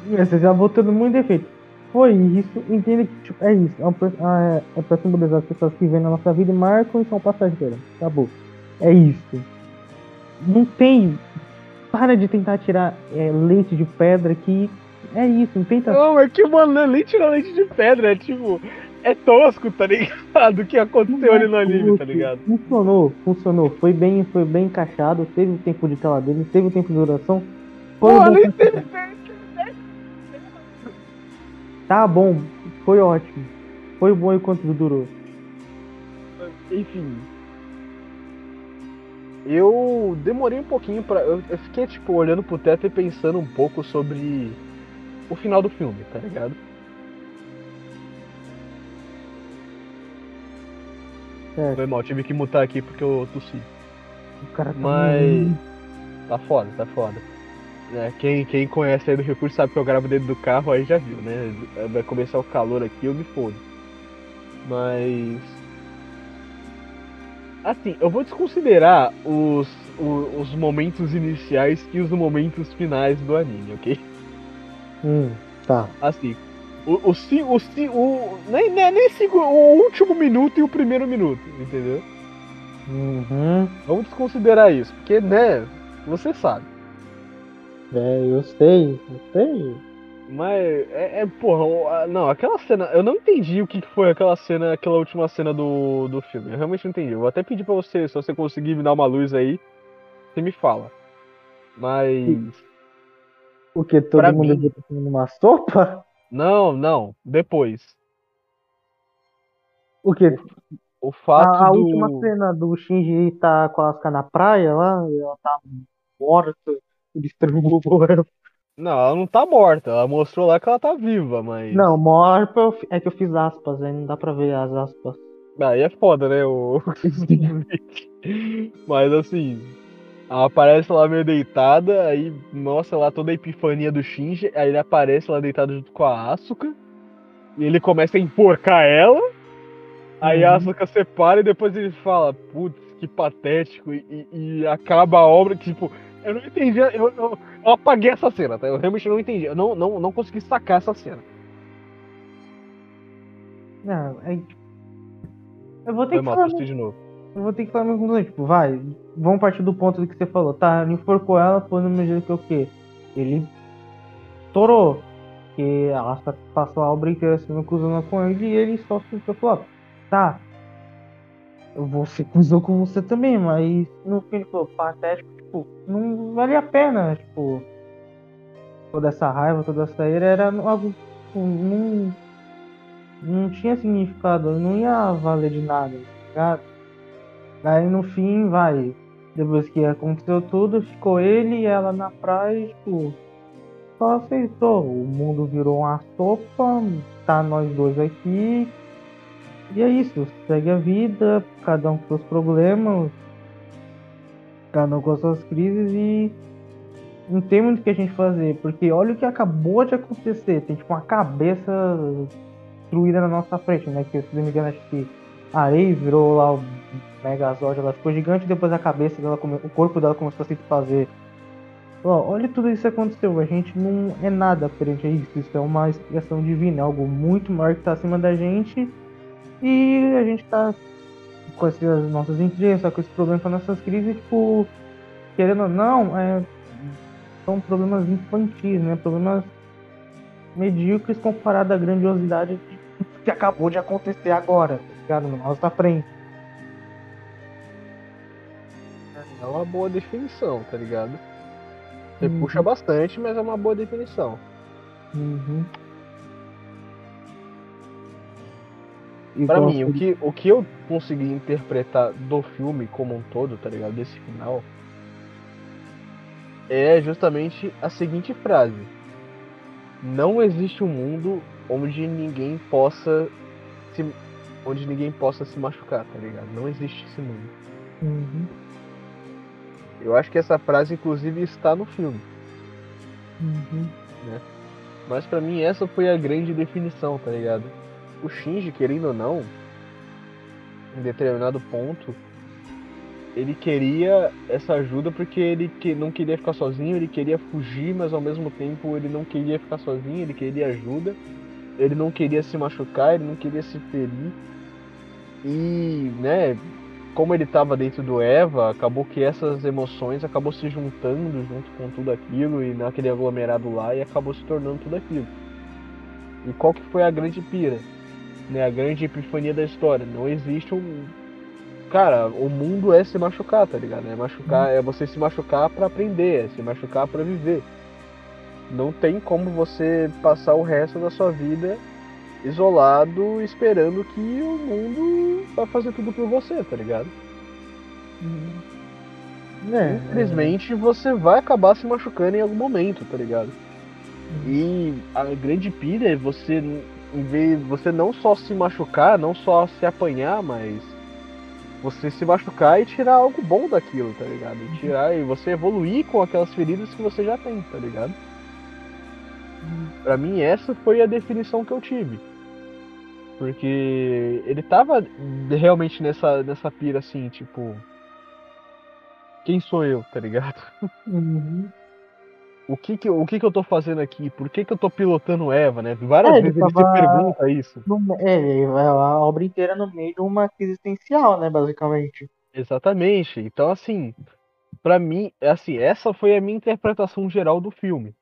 Você já botou muito defeito. Foi isso, entenda que tipo, é isso. É, um, é, é pra simbolizar as pessoas que vêm na nossa vida e marcam e são passageiras. Acabou. É isso. Não tem para de tentar tirar é, leite de pedra que é isso, não tenta. Não, é que, mano, não é nem tirar leite de pedra, é tipo. É tosco, tá ligado? O que aconteceu ali no anime, tá ligado? Funcionou, funcionou. Foi bem, foi bem encaixado, teve o tempo de tela dele, teve o tempo de duração. Foi Pô, nem teve. Tá bom, foi ótimo. Foi bom enquanto durou. Enfim, eu demorei um pouquinho para eu, eu, fiquei, tipo, olhando pro teto e pensando um pouco sobre o final do filme, tá ligado? É. Foi mal, tive que mutar aqui porque eu tossi. O cara tá Mas. Tá foda, tá foda. É, quem, quem conhece aí do recurso sabe que eu gravo dentro do carro, aí já viu, né? Vai começar o calor aqui, eu me fodo. Mas Assim, eu vou desconsiderar os, os, os, momentos iniciais e os momentos finais do anime, ok? Hum, tá. Assim, o, o, o, o, o nem, nem, nem o último minuto e o primeiro minuto, entendeu? Uhum. Vamos desconsiderar isso, porque, né, você sabe. É, eu sei, eu sei. Mas, é, é, porra, não, aquela cena, eu não entendi o que foi aquela cena, aquela última cena do, do filme. Eu realmente não entendi. Eu vou até pedir pra você, se você conseguir me dar uma luz aí, você me fala. Mas. O que? Todo pra mundo mim... comendo uma sopa? Não, não, depois. O que? O, fato a, a do... última cena do Shinji tá com a Asuka na praia lá, ela tá morta, destruiu ela. Não, ela não tá morta. Ela mostrou lá que ela tá viva, mas. Não, morta é que eu fiz aspas, aí não dá pra ver as aspas. Aí é foda, né? O... mas assim. Ela aparece lá meio deitada, aí mostra lá toda a epifania do Shinji, aí ele aparece lá deitado junto com a Asuka. E ele começa a enforcar ela. Aí uhum. a Asuka separa e depois ele fala, putz, que patético. E, e, acaba a obra, tipo, eu não entendi, eu, eu, eu, apaguei essa cena, tá? Eu realmente não entendi, eu não, não, não consegui sacar essa cena. Não, é. Eu vou ter Foi que mal, falar. de novo. Eu vou ter que falar meu conclusão, tipo, vai, vamos partir do ponto do que você falou, tá? Ele enforcou ela, foi no mesmo jeito que o quê? Ele torou. Que ela passou a obra inteira sendo cruzando com ele e ele só se falou, tá, ser cruzou com você também, mas no fim ele falou, patético, tipo, não valia a pena, tipo, toda essa raiva, toda essa ira era algo, tipo, não, não tinha significado, não ia valer de nada, tá ligado? Daí no fim, vai, depois que aconteceu tudo, ficou ele e ela na praia, tipo, só aceitou. O mundo virou uma sopa, tá nós dois aqui. E é isso, segue a vida, cada um com seus problemas, cada um com as suas crises e não tem muito o que a gente fazer, porque olha o que acabou de acontecer, tem tipo uma cabeça destruída na nossa frente, né? Que se não me engano acho que a Rei virou lá o Megazord, ela ficou gigante depois a cabeça dela, o corpo dela começou a se fazer. Ó, olha tudo isso que aconteceu, a gente não é nada perante a isso, isso é uma explicação divina, é algo muito maior que está acima da gente e a gente está com essas nossas empresas, com esse problema, com nossas crises, tipo, querendo ou não, é, são problemas infantis, né? Problemas medíocres comparado à grandiosidade que acabou de acontecer agora, tá ligado? Na nossa frente. É uma boa definição, tá ligado? Você Uhum. puxa bastante, mas é uma boa definição. Uhum. Pra Igual mim, o que, o que eu consegui interpretar do filme como um todo, tá ligado? Desse final, é justamente a seguinte frase: Não existe um mundo onde ninguém possa se, onde ninguém possa se machucar, tá ligado? Não existe esse mundo. Uhum. Eu acho que essa frase, inclusive, está no filme. Uhum. Mas pra mim essa foi a grande definição, tá ligado? O Shinji, querendo ou não, em determinado ponto, ele queria essa ajuda porque ele que não queria ficar sozinho, ele queria fugir, mas ao mesmo tempo ele não queria ficar sozinho, ele queria ajuda, ele não queria se machucar, ele não queria se ferir. E, né, como ele estava dentro do Eva, acabou que essas emoções acabou se juntando junto com tudo aquilo e naquele aglomerado lá e acabou se tornando tudo aquilo. E qual que foi a grande pira? Né, a grande epifania da história. Não existe um. Cara, o mundo é se machucar, tá ligado? É machucar, é você se machucar pra aprender, é se machucar pra viver. Não tem como você passar o resto da sua vida isolado, esperando que o mundo vai fazer tudo por você, tá ligado? É, Infelizmente você vai acabar se machucando em algum momento, tá ligado? E a grande pira é você em vez você não só se machucar, não só se apanhar, mas você se machucar e tirar algo bom daquilo, tá ligado? E tirar e você evoluir com aquelas feridas que você já tem, tá ligado? Pra mim essa foi a definição que eu tive. Porque ele tava realmente nessa nessa pira assim, tipo, quem sou eu, tá ligado? Uhum. O que que, eu- o que que eu tô fazendo aqui? Por que que eu tô pilotando Eva, né? Várias É, ele vezes ele tava- se pergunta isso. No- é, a obra inteira no meio de uma crise existencial, né, basicamente. Exatamente. Então, assim, pra mim, assim, essa foi a minha interpretação geral do filme.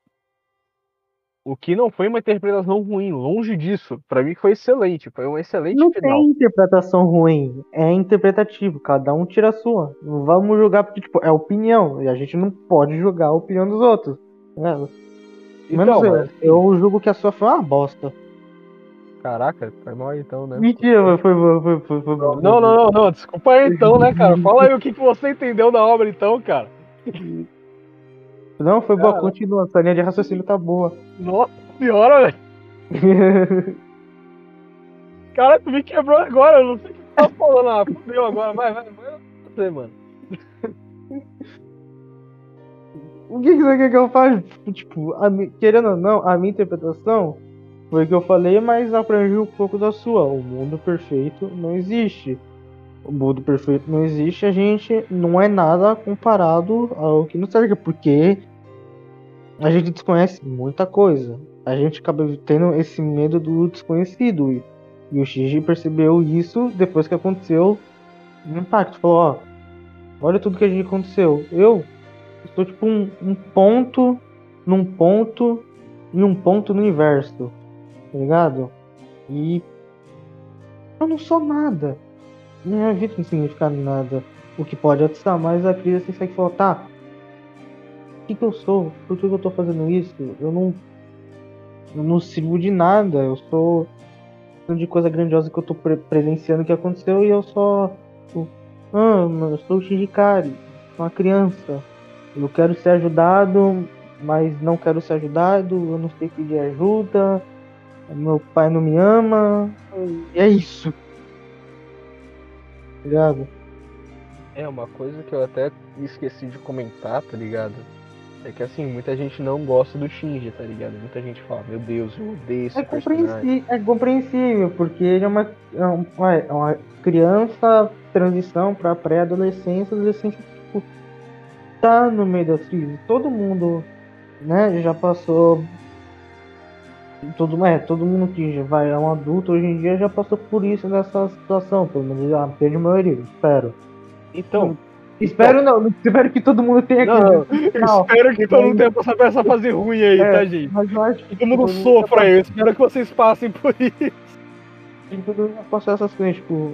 O que não foi uma interpretação ruim, longe disso. Pra mim foi excelente, foi um excelente Não final. tem interpretação ruim, é interpretativo, cada um tira a sua. Não vamos julgar porque, tipo, é opinião, e a gente não pode julgar a opinião dos outros. Né? Então, Menos eu, mas, assim, eu julgo que a sua foi uma bosta. Caraca, foi mal então, né? Mentira, foi foi, foi, foi, foi bom. Não, não, não, não, desculpa aí então, né, cara? Fala aí o que, que você entendeu da obra então, cara. Não, foi boa, continua, essa linha de raciocínio tá boa. Nossa senhora, velho. Cara, tu me quebrou agora, eu não sei o que tu tá falando. Ah, fudeu agora, vai, vai, vai você, mano. O que, que você quer que eu faça? Tipo, a querendo ou não, a minha interpretação foi o que eu falei, mas abrangiu um pouco da sua. O mundo perfeito não existe. O mundo perfeito não existe, a gente não é nada comparado ao que nos cerca, porque a gente desconhece muita coisa. A gente acaba tendo esse medo do desconhecido. E, o Shinji percebeu isso depois que aconteceu o impacto. Falou, ó, olha tudo que a gente aconteceu. Eu sou tipo um, um ponto num ponto e um ponto no universo. Tá ligado? E eu não sou nada. Minha vida não significa nada. O que pode atiçar mais a crise assim, que falar, tá. Que, que eu sou? Por que, que eu tô fazendo isso? Eu não. Eu não sirvo de nada. Eu sou de coisa grandiosa que eu tô pre- presenciando que aconteceu e eu só. Tipo, ah, eu sou o Shirikari, sou uma criança. Eu quero ser ajudado, mas não quero ser ajudado, eu não sei pedir ajuda, meu pai não me ama, e é isso. Tá ligado? É, uma coisa que eu até esqueci de comentar, tá ligado? É que assim, muita gente não gosta do Shinji, tá ligado? Muita gente fala, meu Deus, eu odeio esse É compreensível, é compreensível, porque ele é uma, é um- ué, é uma criança, transição pra pré-adolescência, adolescência, tipo, tá no meio das crises. Todo mundo, né, já passou todo, é, todo mundo que já vai, é um adulto hoje em dia já passou por isso nessa situação, pelo menos a grande maioria, espero. Então, Espero não, espero que todo mundo tenha não, que. eu Não. espero que todo mundo tenha passado por essa fase ruim aí, É. tá, gente? Mas eu acho que Todo mundo todo mundo sofra aí, eu espero que vocês passem por isso. Tem tudo passar essas coisas, tipo,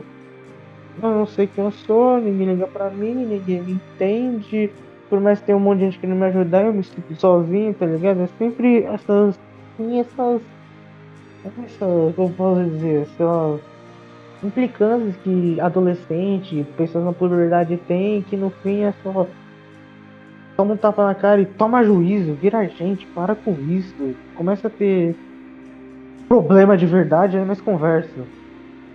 eu não sei quem eu sou, ninguém liga pra mim, ninguém me entende. Por mais que tenha um monte de gente que não me ajudar, eu me sinto sozinho, tá ligado? É sempre essas. Essas. Essas. Como posso dizer? Essas implicâncias que adolescente, pessoas na puberdade tem, que no fim é só. Toma um tapa na cara e toma juízo, vira gente, para com isso. Começa a ter problema de verdade, aí nós conversa.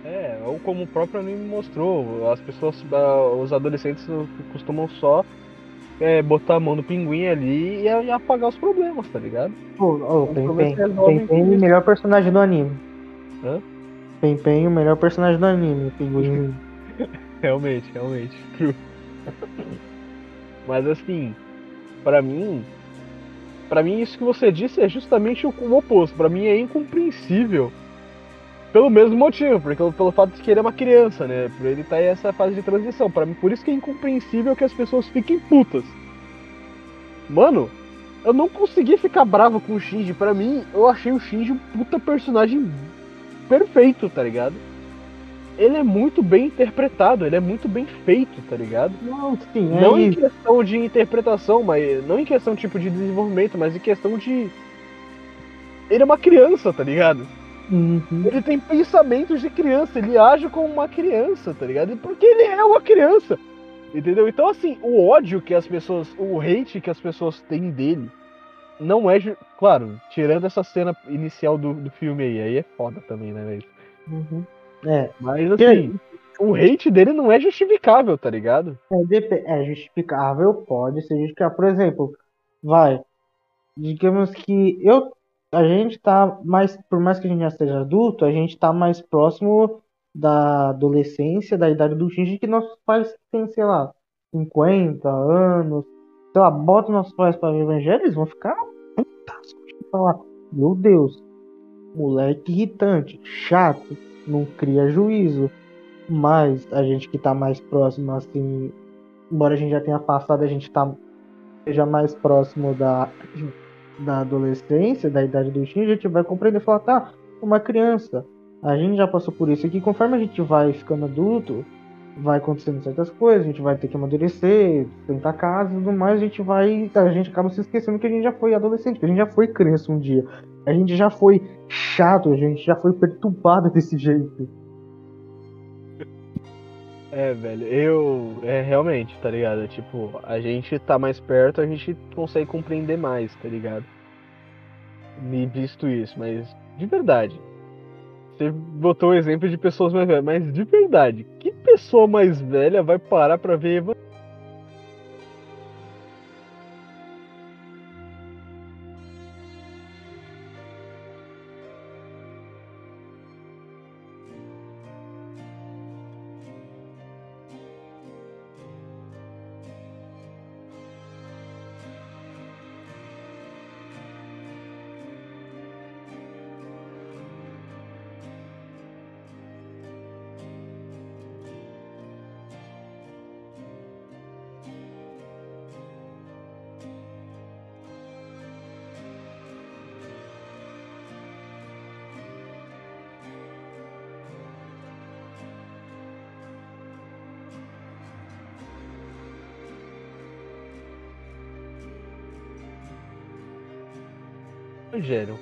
É, ou como o próprio anime mostrou, as pessoas, ah, os adolescentes costumam só é, botar a mão no pinguim ali e, apagar os problemas, tá ligado? Pô, oh, com Pen, o isso. melhor personagem do anime. Hã? Pen Pen, o melhor personagem do anime, pinguim. Realmente, realmente. Mas assim, pra mim, pra mim isso que você disse é justamente o, o oposto. Pra mim é incompreensível. Pelo mesmo motivo, porque pelo fato de que ele é uma criança, né? Por ele estar em essa fase de transição. Para mim, por isso que é incompreensível que as pessoas fiquem putas. Mano, eu não consegui ficar bravo com o Shinji. Pra mim, eu achei o Shinji um puta personagem perfeito, tá ligado? Ele é muito bem interpretado, ele é muito bem feito, tá ligado? Não, sim, é Não em isso. questão de interpretação, mas não em questão tipo de desenvolvimento, mas em questão de ele é uma criança, tá ligado? Uhum. Ele tem pensamentos de criança, ele age como uma criança, tá ligado? Porque ele é uma criança. Entendeu? Então assim, o ódio que as pessoas, o hate que as pessoas têm dele não é, claro, tirando essa cena inicial do, do filme aí, aí é foda também, né, velho? Uhum. É, Mas assim, o hate dele não é justificável, tá ligado? é, é justificável, pode ser justificável. Por exemplo, vai, digamos que eu, a gente tá mais, por mais que a gente já seja adulto, a gente tá mais próximo da adolescência, da idade do Shinji, que nossos pais têm, sei lá, 50 anos, sei lá, bota nossos pais para ver evangelho, eles vão ficar putaços de falar, meu Deus, moleque irritante, chato, não cria juízo. Mas a gente que tá mais próximo, assim, embora a gente já tenha passado, a gente tá seja mais próximo da, da adolescência, da idade do Shin, a gente vai compreender e falar, tá, uma criança, a gente já passou por isso aqui, conforme a gente vai ficando adulto, vai acontecendo certas coisas, a gente vai ter que amadurecer, tentar casa e tudo mais, a gente vai, a gente acaba se esquecendo que a gente já foi adolescente, que a gente já foi criança um dia, a gente já foi chato, a gente já foi perturbado desse jeito. É, velho, eu. É realmente, tá ligado? Tipo, a gente tá mais perto, a gente consegue compreender mais, tá ligado? Me visto isso, mas de verdade. Você botou o exemplo de pessoas mais velhas, mas de verdade, que pessoa mais velha vai parar pra ver Evan- Evangelho.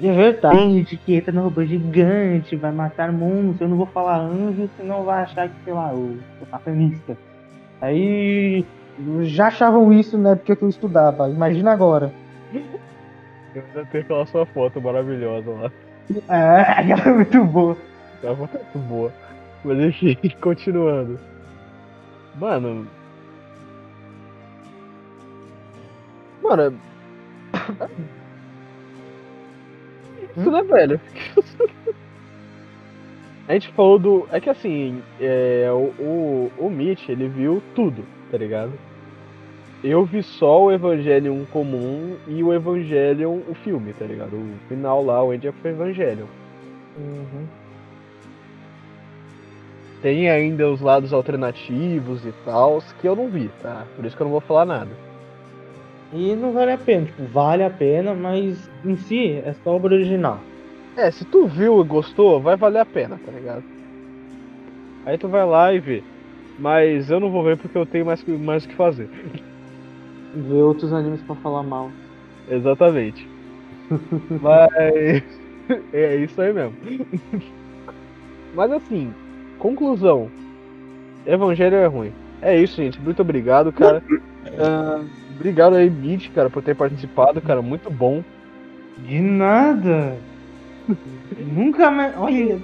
É verdade, que entra no robô gigante, vai matar monstros, eu não vou falar anjo, senão vai achar que, sei lá, o, o satanista. Aí já achavam isso na época que eu estudava, imagina agora. Eu ainda tenho aquela sua foto maravilhosa lá. É, aquela é muito boa. Aquela foto é muito boa. Mas enfim, continuando. Mano. Mano. Isso, né, velho? A gente falou do. É que assim, é, o, o, o Mitch, ele viu tudo, tá ligado? eu vi só o Evangelion comum e o Evangelion, o filme, tá ligado? O final lá, o End of Evangelion. Uhum. Tem ainda os lados alternativos e tal, que eu não vi, tá? Por isso que eu não vou falar nada. E não vale a pena, tipo, vale a pena, mas em si é só obra original. É, se tu viu e gostou, vai valer a pena, tá ligado? Aí tu vai lá e vê. Mas eu não vou ver porque eu tenho mais, mais o que fazer. Ver outros animes pra falar mal. Exatamente. Mas é isso aí mesmo. Mas assim, conclusão. Evangelho é ruim. É isso, gente. Muito obrigado, cara. Ah, obrigado aí, Beat, cara, por ter participado, cara. Muito bom. De nada. Nunca mais. Olha.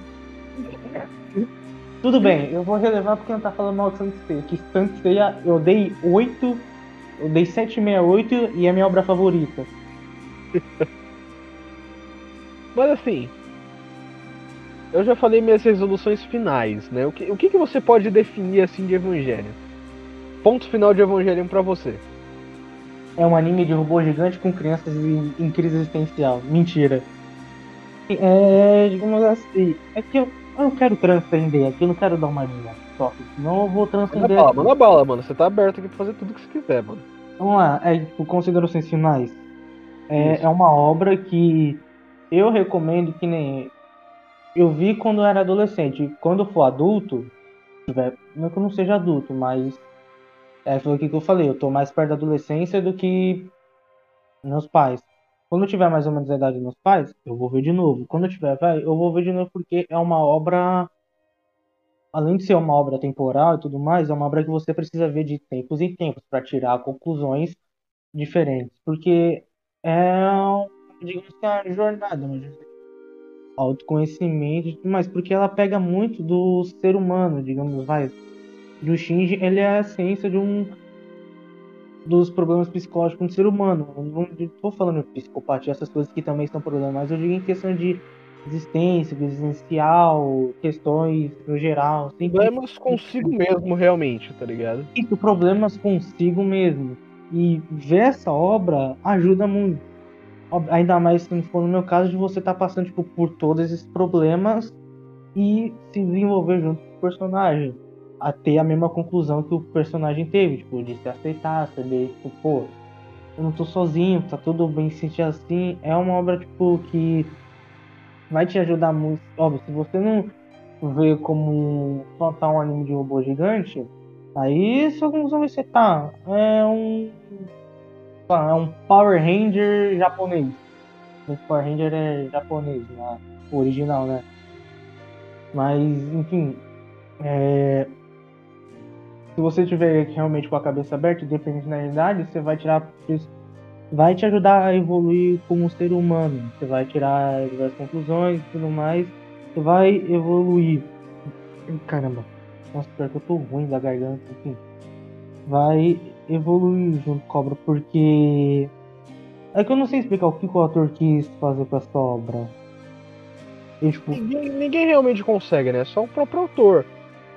Tudo bem, eu vou relevar porque não tá falando mal de Santeia. Que Santeia eu dei 8, eu dei 768 e é minha obra favorita. Mas assim, eu já falei minhas resoluções finais, né? O que, o que, que você pode definir assim de Evangelho? Ponto final de Evangelho pra você. É um anime de robô gigante com crianças em, em crise existencial. Mentira. É, digamos assim, é que eu, eu não quero transcender aqui, eu não quero dar uma linha só. Senão eu vou Manda transcender. bala, aqui. manda bala, mano. Você tá aberto aqui pra fazer tudo que você quiser, mano. Vamos lá, é, tipo, considerações finais. É, Isso. é uma obra que eu recomendo que nem. Eu vi quando eu era adolescente. Quando eu for adulto, não que eu não seja adulto, mas. É, foi o que eu falei, eu tô mais perto da adolescência do que meus pais. Quando eu tiver mais ou menos a idade dos meus pais, eu vou ver de novo. Quando eu tiver velho, eu vou ver de novo porque é uma obra. Além de ser uma obra temporal e tudo mais, é uma obra que você precisa ver de tempos em tempos para tirar conclusões diferentes. Porque é, digamos que é uma jornada, uma jornada de autoconhecimento, mas porque ela pega muito do ser humano, digamos, vai. Do Shinji, ele é a essência de um dos problemas psicológicos do ser humano. Eu não estou falando de psicopatia, essas coisas que também são problemas, mas eu digo em questão de existência, de existencial, questões no geral. Sempre Problemas consigo mesmo, realmente, tá ligado? isso, problemas consigo mesmo. E ver essa obra ajuda muito. Ainda mais se for no meu caso de você estar passando tipo, por todos esses problemas e se desenvolver junto com o personagem. A ter a mesma conclusão que o personagem teve, tipo, de se aceitar, saber, tipo, pô, eu não tô sozinho, tá tudo bem se sentir assim. É uma obra, tipo, que vai te ajudar muito. Óbvio, se você não vê como só tá um anime de robô gigante, Aí sua conclusão vai ser, tá, é um. tá, é um Power Ranger japonês. Esse Power Ranger é japonês, né? o original, né? Mas, enfim, é, se você tiver realmente com a cabeça aberta, independente da idade, você vai tirar. Vai te ajudar a evoluir como ser humano. Você vai tirar diversas conclusões e tudo mais. Você vai evoluir. Caramba. Nossa, pior que eu tô ruim da garganta, enfim. Vai evoluir junto com a obra, porque. É que eu não sei explicar o que o autor quis fazer com essa obra. Eu, tipo, Ninguém, ninguém realmente consegue, né? Só o próprio autor.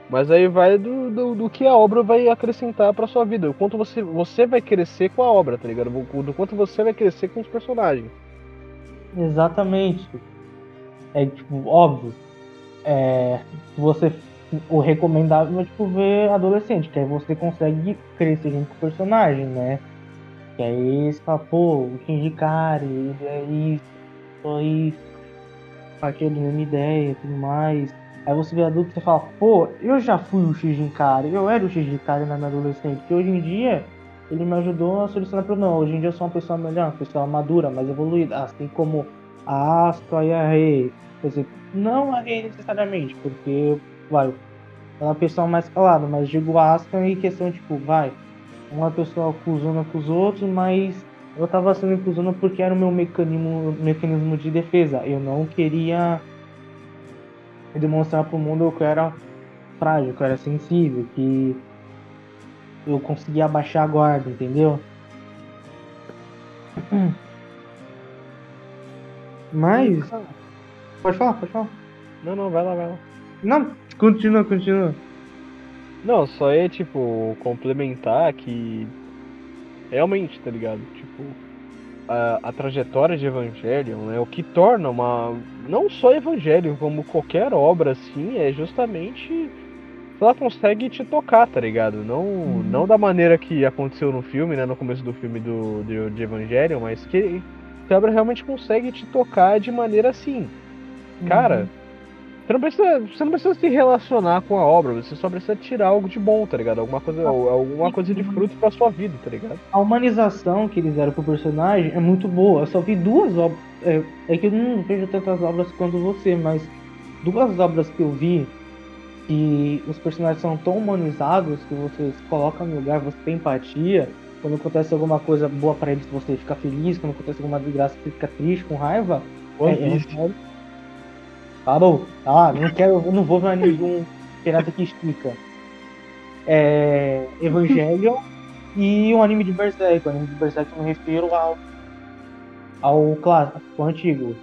Mas aí vai do, do, do que a obra vai acrescentar pra sua vida. O quanto você, você vai crescer com a obra, tá ligado? Do quanto você vai crescer com os personagens. Exatamente. É tipo, óbvio. É, você o recomendável é tipo ver adolescente, que aí você consegue crescer junto com o personagem, né? Que aí você fala, pô, o Shinji Kari, ele é isso, só isso, partilha da mesma ideia e tudo mais. Aí você vê adulto e você fala, pô, eu já fui o Kari, eu era o Kari na minha adolescente, que hoje em dia ele me ajudou a solucionar problema. Hoje em dia eu sou uma pessoa melhor, uma pessoa madura, mais evoluída, assim como a Asuka e a Rei. Quer dizer, não a Rei necessariamente, porque, vai, é uma pessoa mais calada, mas digo a Asuka em questão, tipo, vai, uma pessoa acusando com os outros, mas eu tava sendo acusando porque era o meu mecanismo, mecanismo de defesa. Eu não queria demonstrar pro mundo que eu era frágil, que eu era sensível, que eu conseguia abaixar a guarda, entendeu? Mas. Pode falar, pode falar. Não, não, vai lá, vai lá. Não, continua, continua. Não, só é tipo complementar que realmente, tá ligado? Tipo, a, a trajetória de Evangelion, né? O que torna uma. Não só Evangelion, como qualquer obra, assim, é justamente. Ela consegue te tocar, tá ligado? Não, uhum. não da maneira que aconteceu no filme, né? No começo do filme do, de, de Evangelion, mas que, a obra realmente consegue te tocar de maneira assim. Cara, uhum. Você não, precisa, você não precisa se relacionar com a obra, você só precisa tirar algo de bom, tá ligado? Alguma coisa, ah, alguma coisa de fruto pra sua vida, tá ligado? A humanização que eles deram pro personagem é muito boa. Eu só vi duas obras. É, é que eu não vejo tantas obras quanto você, mas duas obras que eu vi que os personagens são tão humanizados que você se coloca no lugar, você tem empatia. Quando acontece alguma coisa boa para eles, você fica feliz. Quando acontece alguma desgraça, você fica triste, com raiva. é, é, Tá bom, tá, não quero, eu não vou ver nenhum pirata que estica. É, Evangelion e um anime de Berserk. O anime de Berserk eu me refiro ao, ao clássico, ao antigo.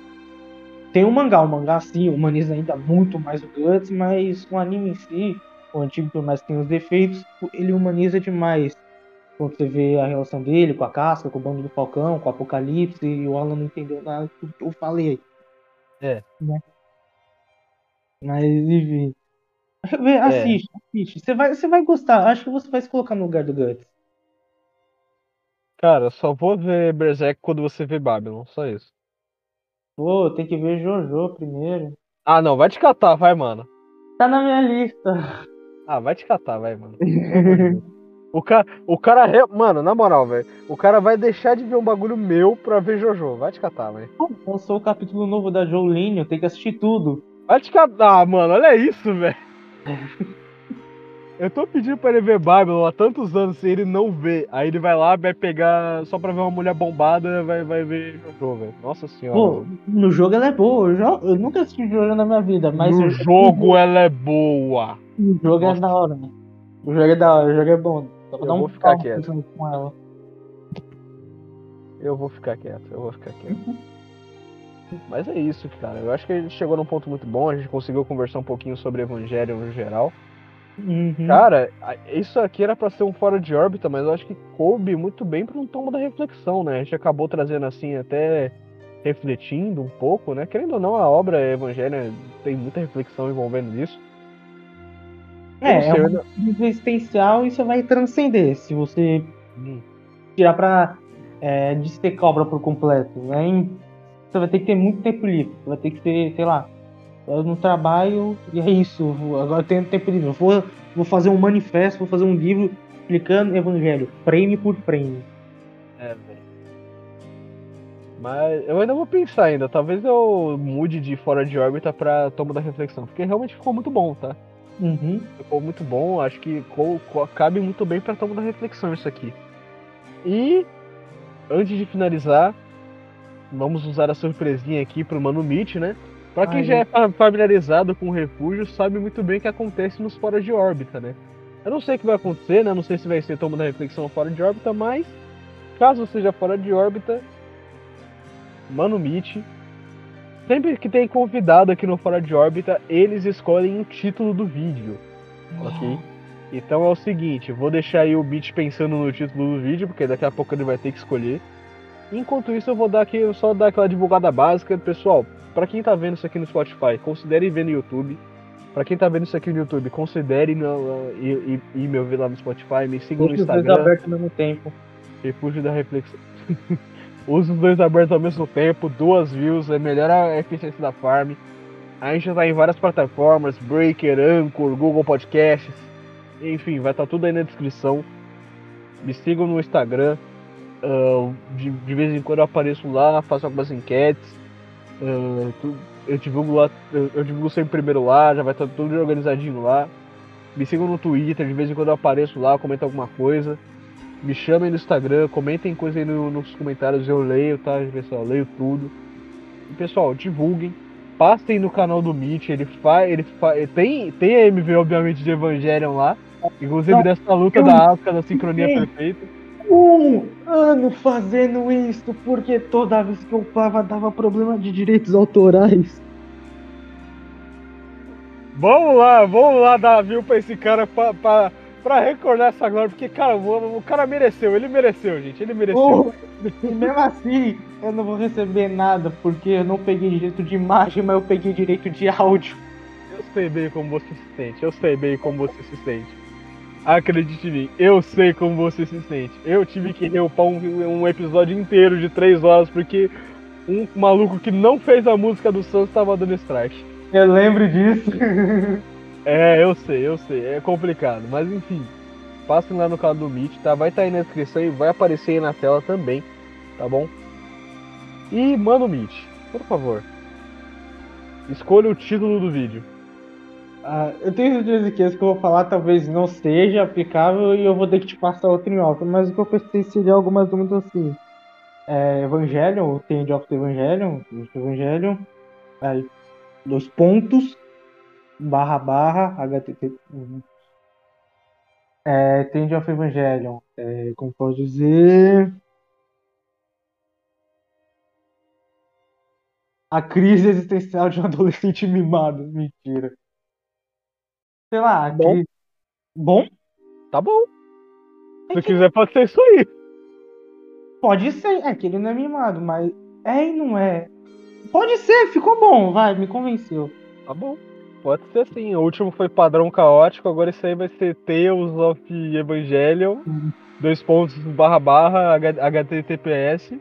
Tem um mangá, o mangá sim humaniza ainda muito mais o Guts, mas o anime em si, o antigo por mais que tenha os defeitos, ele humaniza demais. Quando você vê a relação dele com a casca, com o bando do Falcão, com o Apocalipse, e o Alan não entendeu nada do que eu falei. É. Né? Mas, enfim. É. Assiste, é. assiste. Você vai, você vai gostar. Acho que você vai se colocar no lugar do Guts. Cara, só vou ver Berserk quando você vê Babylon, só isso. Pô, tem que ver Jojo primeiro. Ah, não, vai te catar, vai, mano. Tá na minha lista. Ah, vai te catar, vai, mano. o cara, o cara, mano, na moral, velho, o cara vai deixar de ver um bagulho meu pra ver Jojo. Vai te catar, velho. Lançou o capítulo novo da Jolene, eu tenho que assistir tudo. Vai te catar, ah, mano, olha isso, velho. Eu tô pedindo pra ele ver Babylon há tantos anos e ele não vê. Aí ele vai lá, vai pegar só pra ver uma mulher bombada, vai, vai ver Jojo, velho. Nossa senhora. Pô, no jogo ela é boa. Eu, já, eu nunca assisti Jojo na minha vida, mas. No eu, jogo eu... ela é boa. O jogo é Nossa. é da hora, né? O jogo é da hora, o jogo é bom. Só pra eu dar um vou ficar quieto. Com ela. Eu vou ficar quieto, eu vou ficar quieto. Mas é isso, cara. Eu acho que a gente chegou num ponto muito bom. A gente conseguiu conversar um pouquinho sobre Evangelho no geral. Uhum. Cara, isso aqui era para ser um fora de órbita, mas eu acho que coube muito bem para um tomo da reflexão, né? A gente acabou trazendo assim, até refletindo um pouco, né? Querendo ou não, a obra Evangelho tem muita reflexão envolvendo isso. É, é um existencial e você vai transcender se você tirar pra é, dissecar a obra por completo. Né? Você vai ter que ter muito tempo livre. Vai ter que ter, sei lá, eu no trabalho e é isso. Agora eu tenho tempo livre. Vou, vou fazer um manifesto, vou fazer um livro explicando o evangelho, frame por frame. É, velho. Mas eu ainda vou pensar ainda. Talvez eu mude de fora de órbita pra toma da reflexão. Porque realmente ficou muito bom, tá? Uhum. Ficou muito bom. Acho que cabe muito bem pra toma da reflexão isso aqui. E antes de finalizar, vamos usar a surpresinha aqui pro Mano Meet, né? Pra quem Ai, já é familiarizado com o refúgio, sabe muito bem o que acontece nos fora de órbita, né? Eu não sei o que vai acontecer, né? Não sei se vai ser toma da reflexão fora de órbita, mas caso seja fora de órbita, Mano Meet. Sempre que tem convidado aqui no Fora de Órbita, eles escolhem o título do vídeo. Ok? Então é o seguinte, vou deixar aí o Beat pensando no título do vídeo, porque daqui a pouco ele vai ter que escolher. Enquanto isso, eu vou dar aqui, só dar aquela divulgada básica. Pessoal, para quem tá vendo isso aqui no Spotify, considere ver no YouTube. Para quem tá vendo isso aqui no YouTube, considere no, ir, ir, me ouvir lá no Spotify, me siga no Instagram. abertos ao mesmo tempo. Refúgio da reflexão. Use os dois abertos ao mesmo tempo, duas views, é melhor a eficiência da farm. A gente já tá em várias plataformas, Breaker, Anchor, Google Podcasts, enfim, vai estar tá tudo aí na descrição. Me sigam no Instagram, Uh, de, de, vez em quando eu apareço lá, faço algumas enquetes. Uh, tu, eu divulgo lá, eu, eu, divulgo sempre primeiro lá, já vai estar tudo organizadinho lá. Me sigam no Twitter, de vez em quando eu apareço lá, comento alguma coisa. Me chamem no Instagram, comentem coisa aí no, nos comentários, eu leio, tá, pessoal? Eu leio tudo. E, pessoal, divulguem. Passem no canal do Meet, ele faz. Ele fa, tem, tem a MV, obviamente, de Evangelion lá. Inclusive dessa luta da Asuka da sincronia perfeita um ano fazendo isso, porque toda vez que eu upava dava problema de direitos autorais. Vamos lá, vamos lá dar view pra esse cara pra, pra, pra recordar essa glória, porque, cara, o, o cara mereceu, ele mereceu, gente, ele mereceu. Oh, e mesmo assim, eu não vou receber nada, porque eu não peguei direito de imagem, mas eu peguei direito de áudio. Eu sei bem como você se sente, eu sei bem como você se sente. Acredite em mim, eu sei como você se sente. Eu tive que reupar um, um episódio inteiro de 3 horas porque um maluco que não fez a música do Santos tava dando strike. Eu lembro disso. é, eu sei, eu sei, é complicado, mas enfim. Passem lá no canal do Meet, tá? Vai estar tá aí na descrição e vai aparecer aí na tela também, tá bom? E manda o Meet, por favor. Escolha o título do vídeo. Ah, eu tenho certeza que esse que eu vou falar talvez não seja aplicável e eu vou ter que te passar outro em off, mas o que eu pensei seria algumas dúvidas assim. É, Evangelion, o End of the Evangelion, Evangelion, aí, dois pontos, barra barra, http. Uhum. É, End of Evangelion, é, como posso dizer. A crise existencial de um adolescente mimado. Mentira. Sei lá, bom. Que... Bom? Tá bom. Se quiser, pode ser isso aí. Pode ser, é que ele não é mimado, mas é e não é. Pode ser, ficou bom, vai, me convenceu. Tá bom. Pode ser sim. O último foi padrão caótico, agora esse aí vai ser Tales of Evangelion. Uhum. Dois pontos barra barra HTTPS.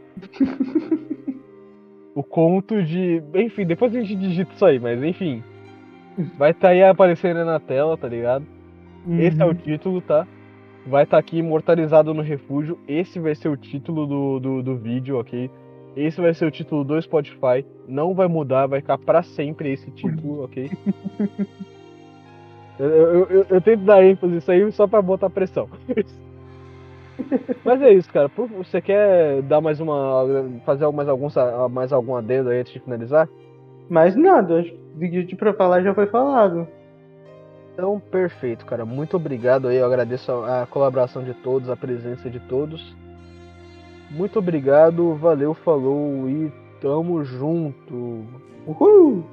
o conto de. Enfim, depois a gente digita isso aí, mas enfim. Vai estar tá aí aparecendo na tela, tá ligado? Uhum. Esse é o título, tá? Vai estar tá aqui imortalizado no refúgio. Esse vai ser o título do, do, do vídeo, ok? Esse vai ser o título do Spotify. Não vai mudar, vai ficar para sempre esse título, ok? eu, eu, eu, eu, tento dar ênfase nisso aí só pra botar pressão. Mas é isso, cara. Você quer dar mais uma. fazer mais algum, mais algum adendo aí antes de finalizar? Mais nada, acho que pra falar já foi falado. Então, perfeito, cara. Muito obrigado aí. Eu agradeço a, a colaboração de todos, a presença de todos. Muito obrigado, valeu, falou e tamo junto. Uhul!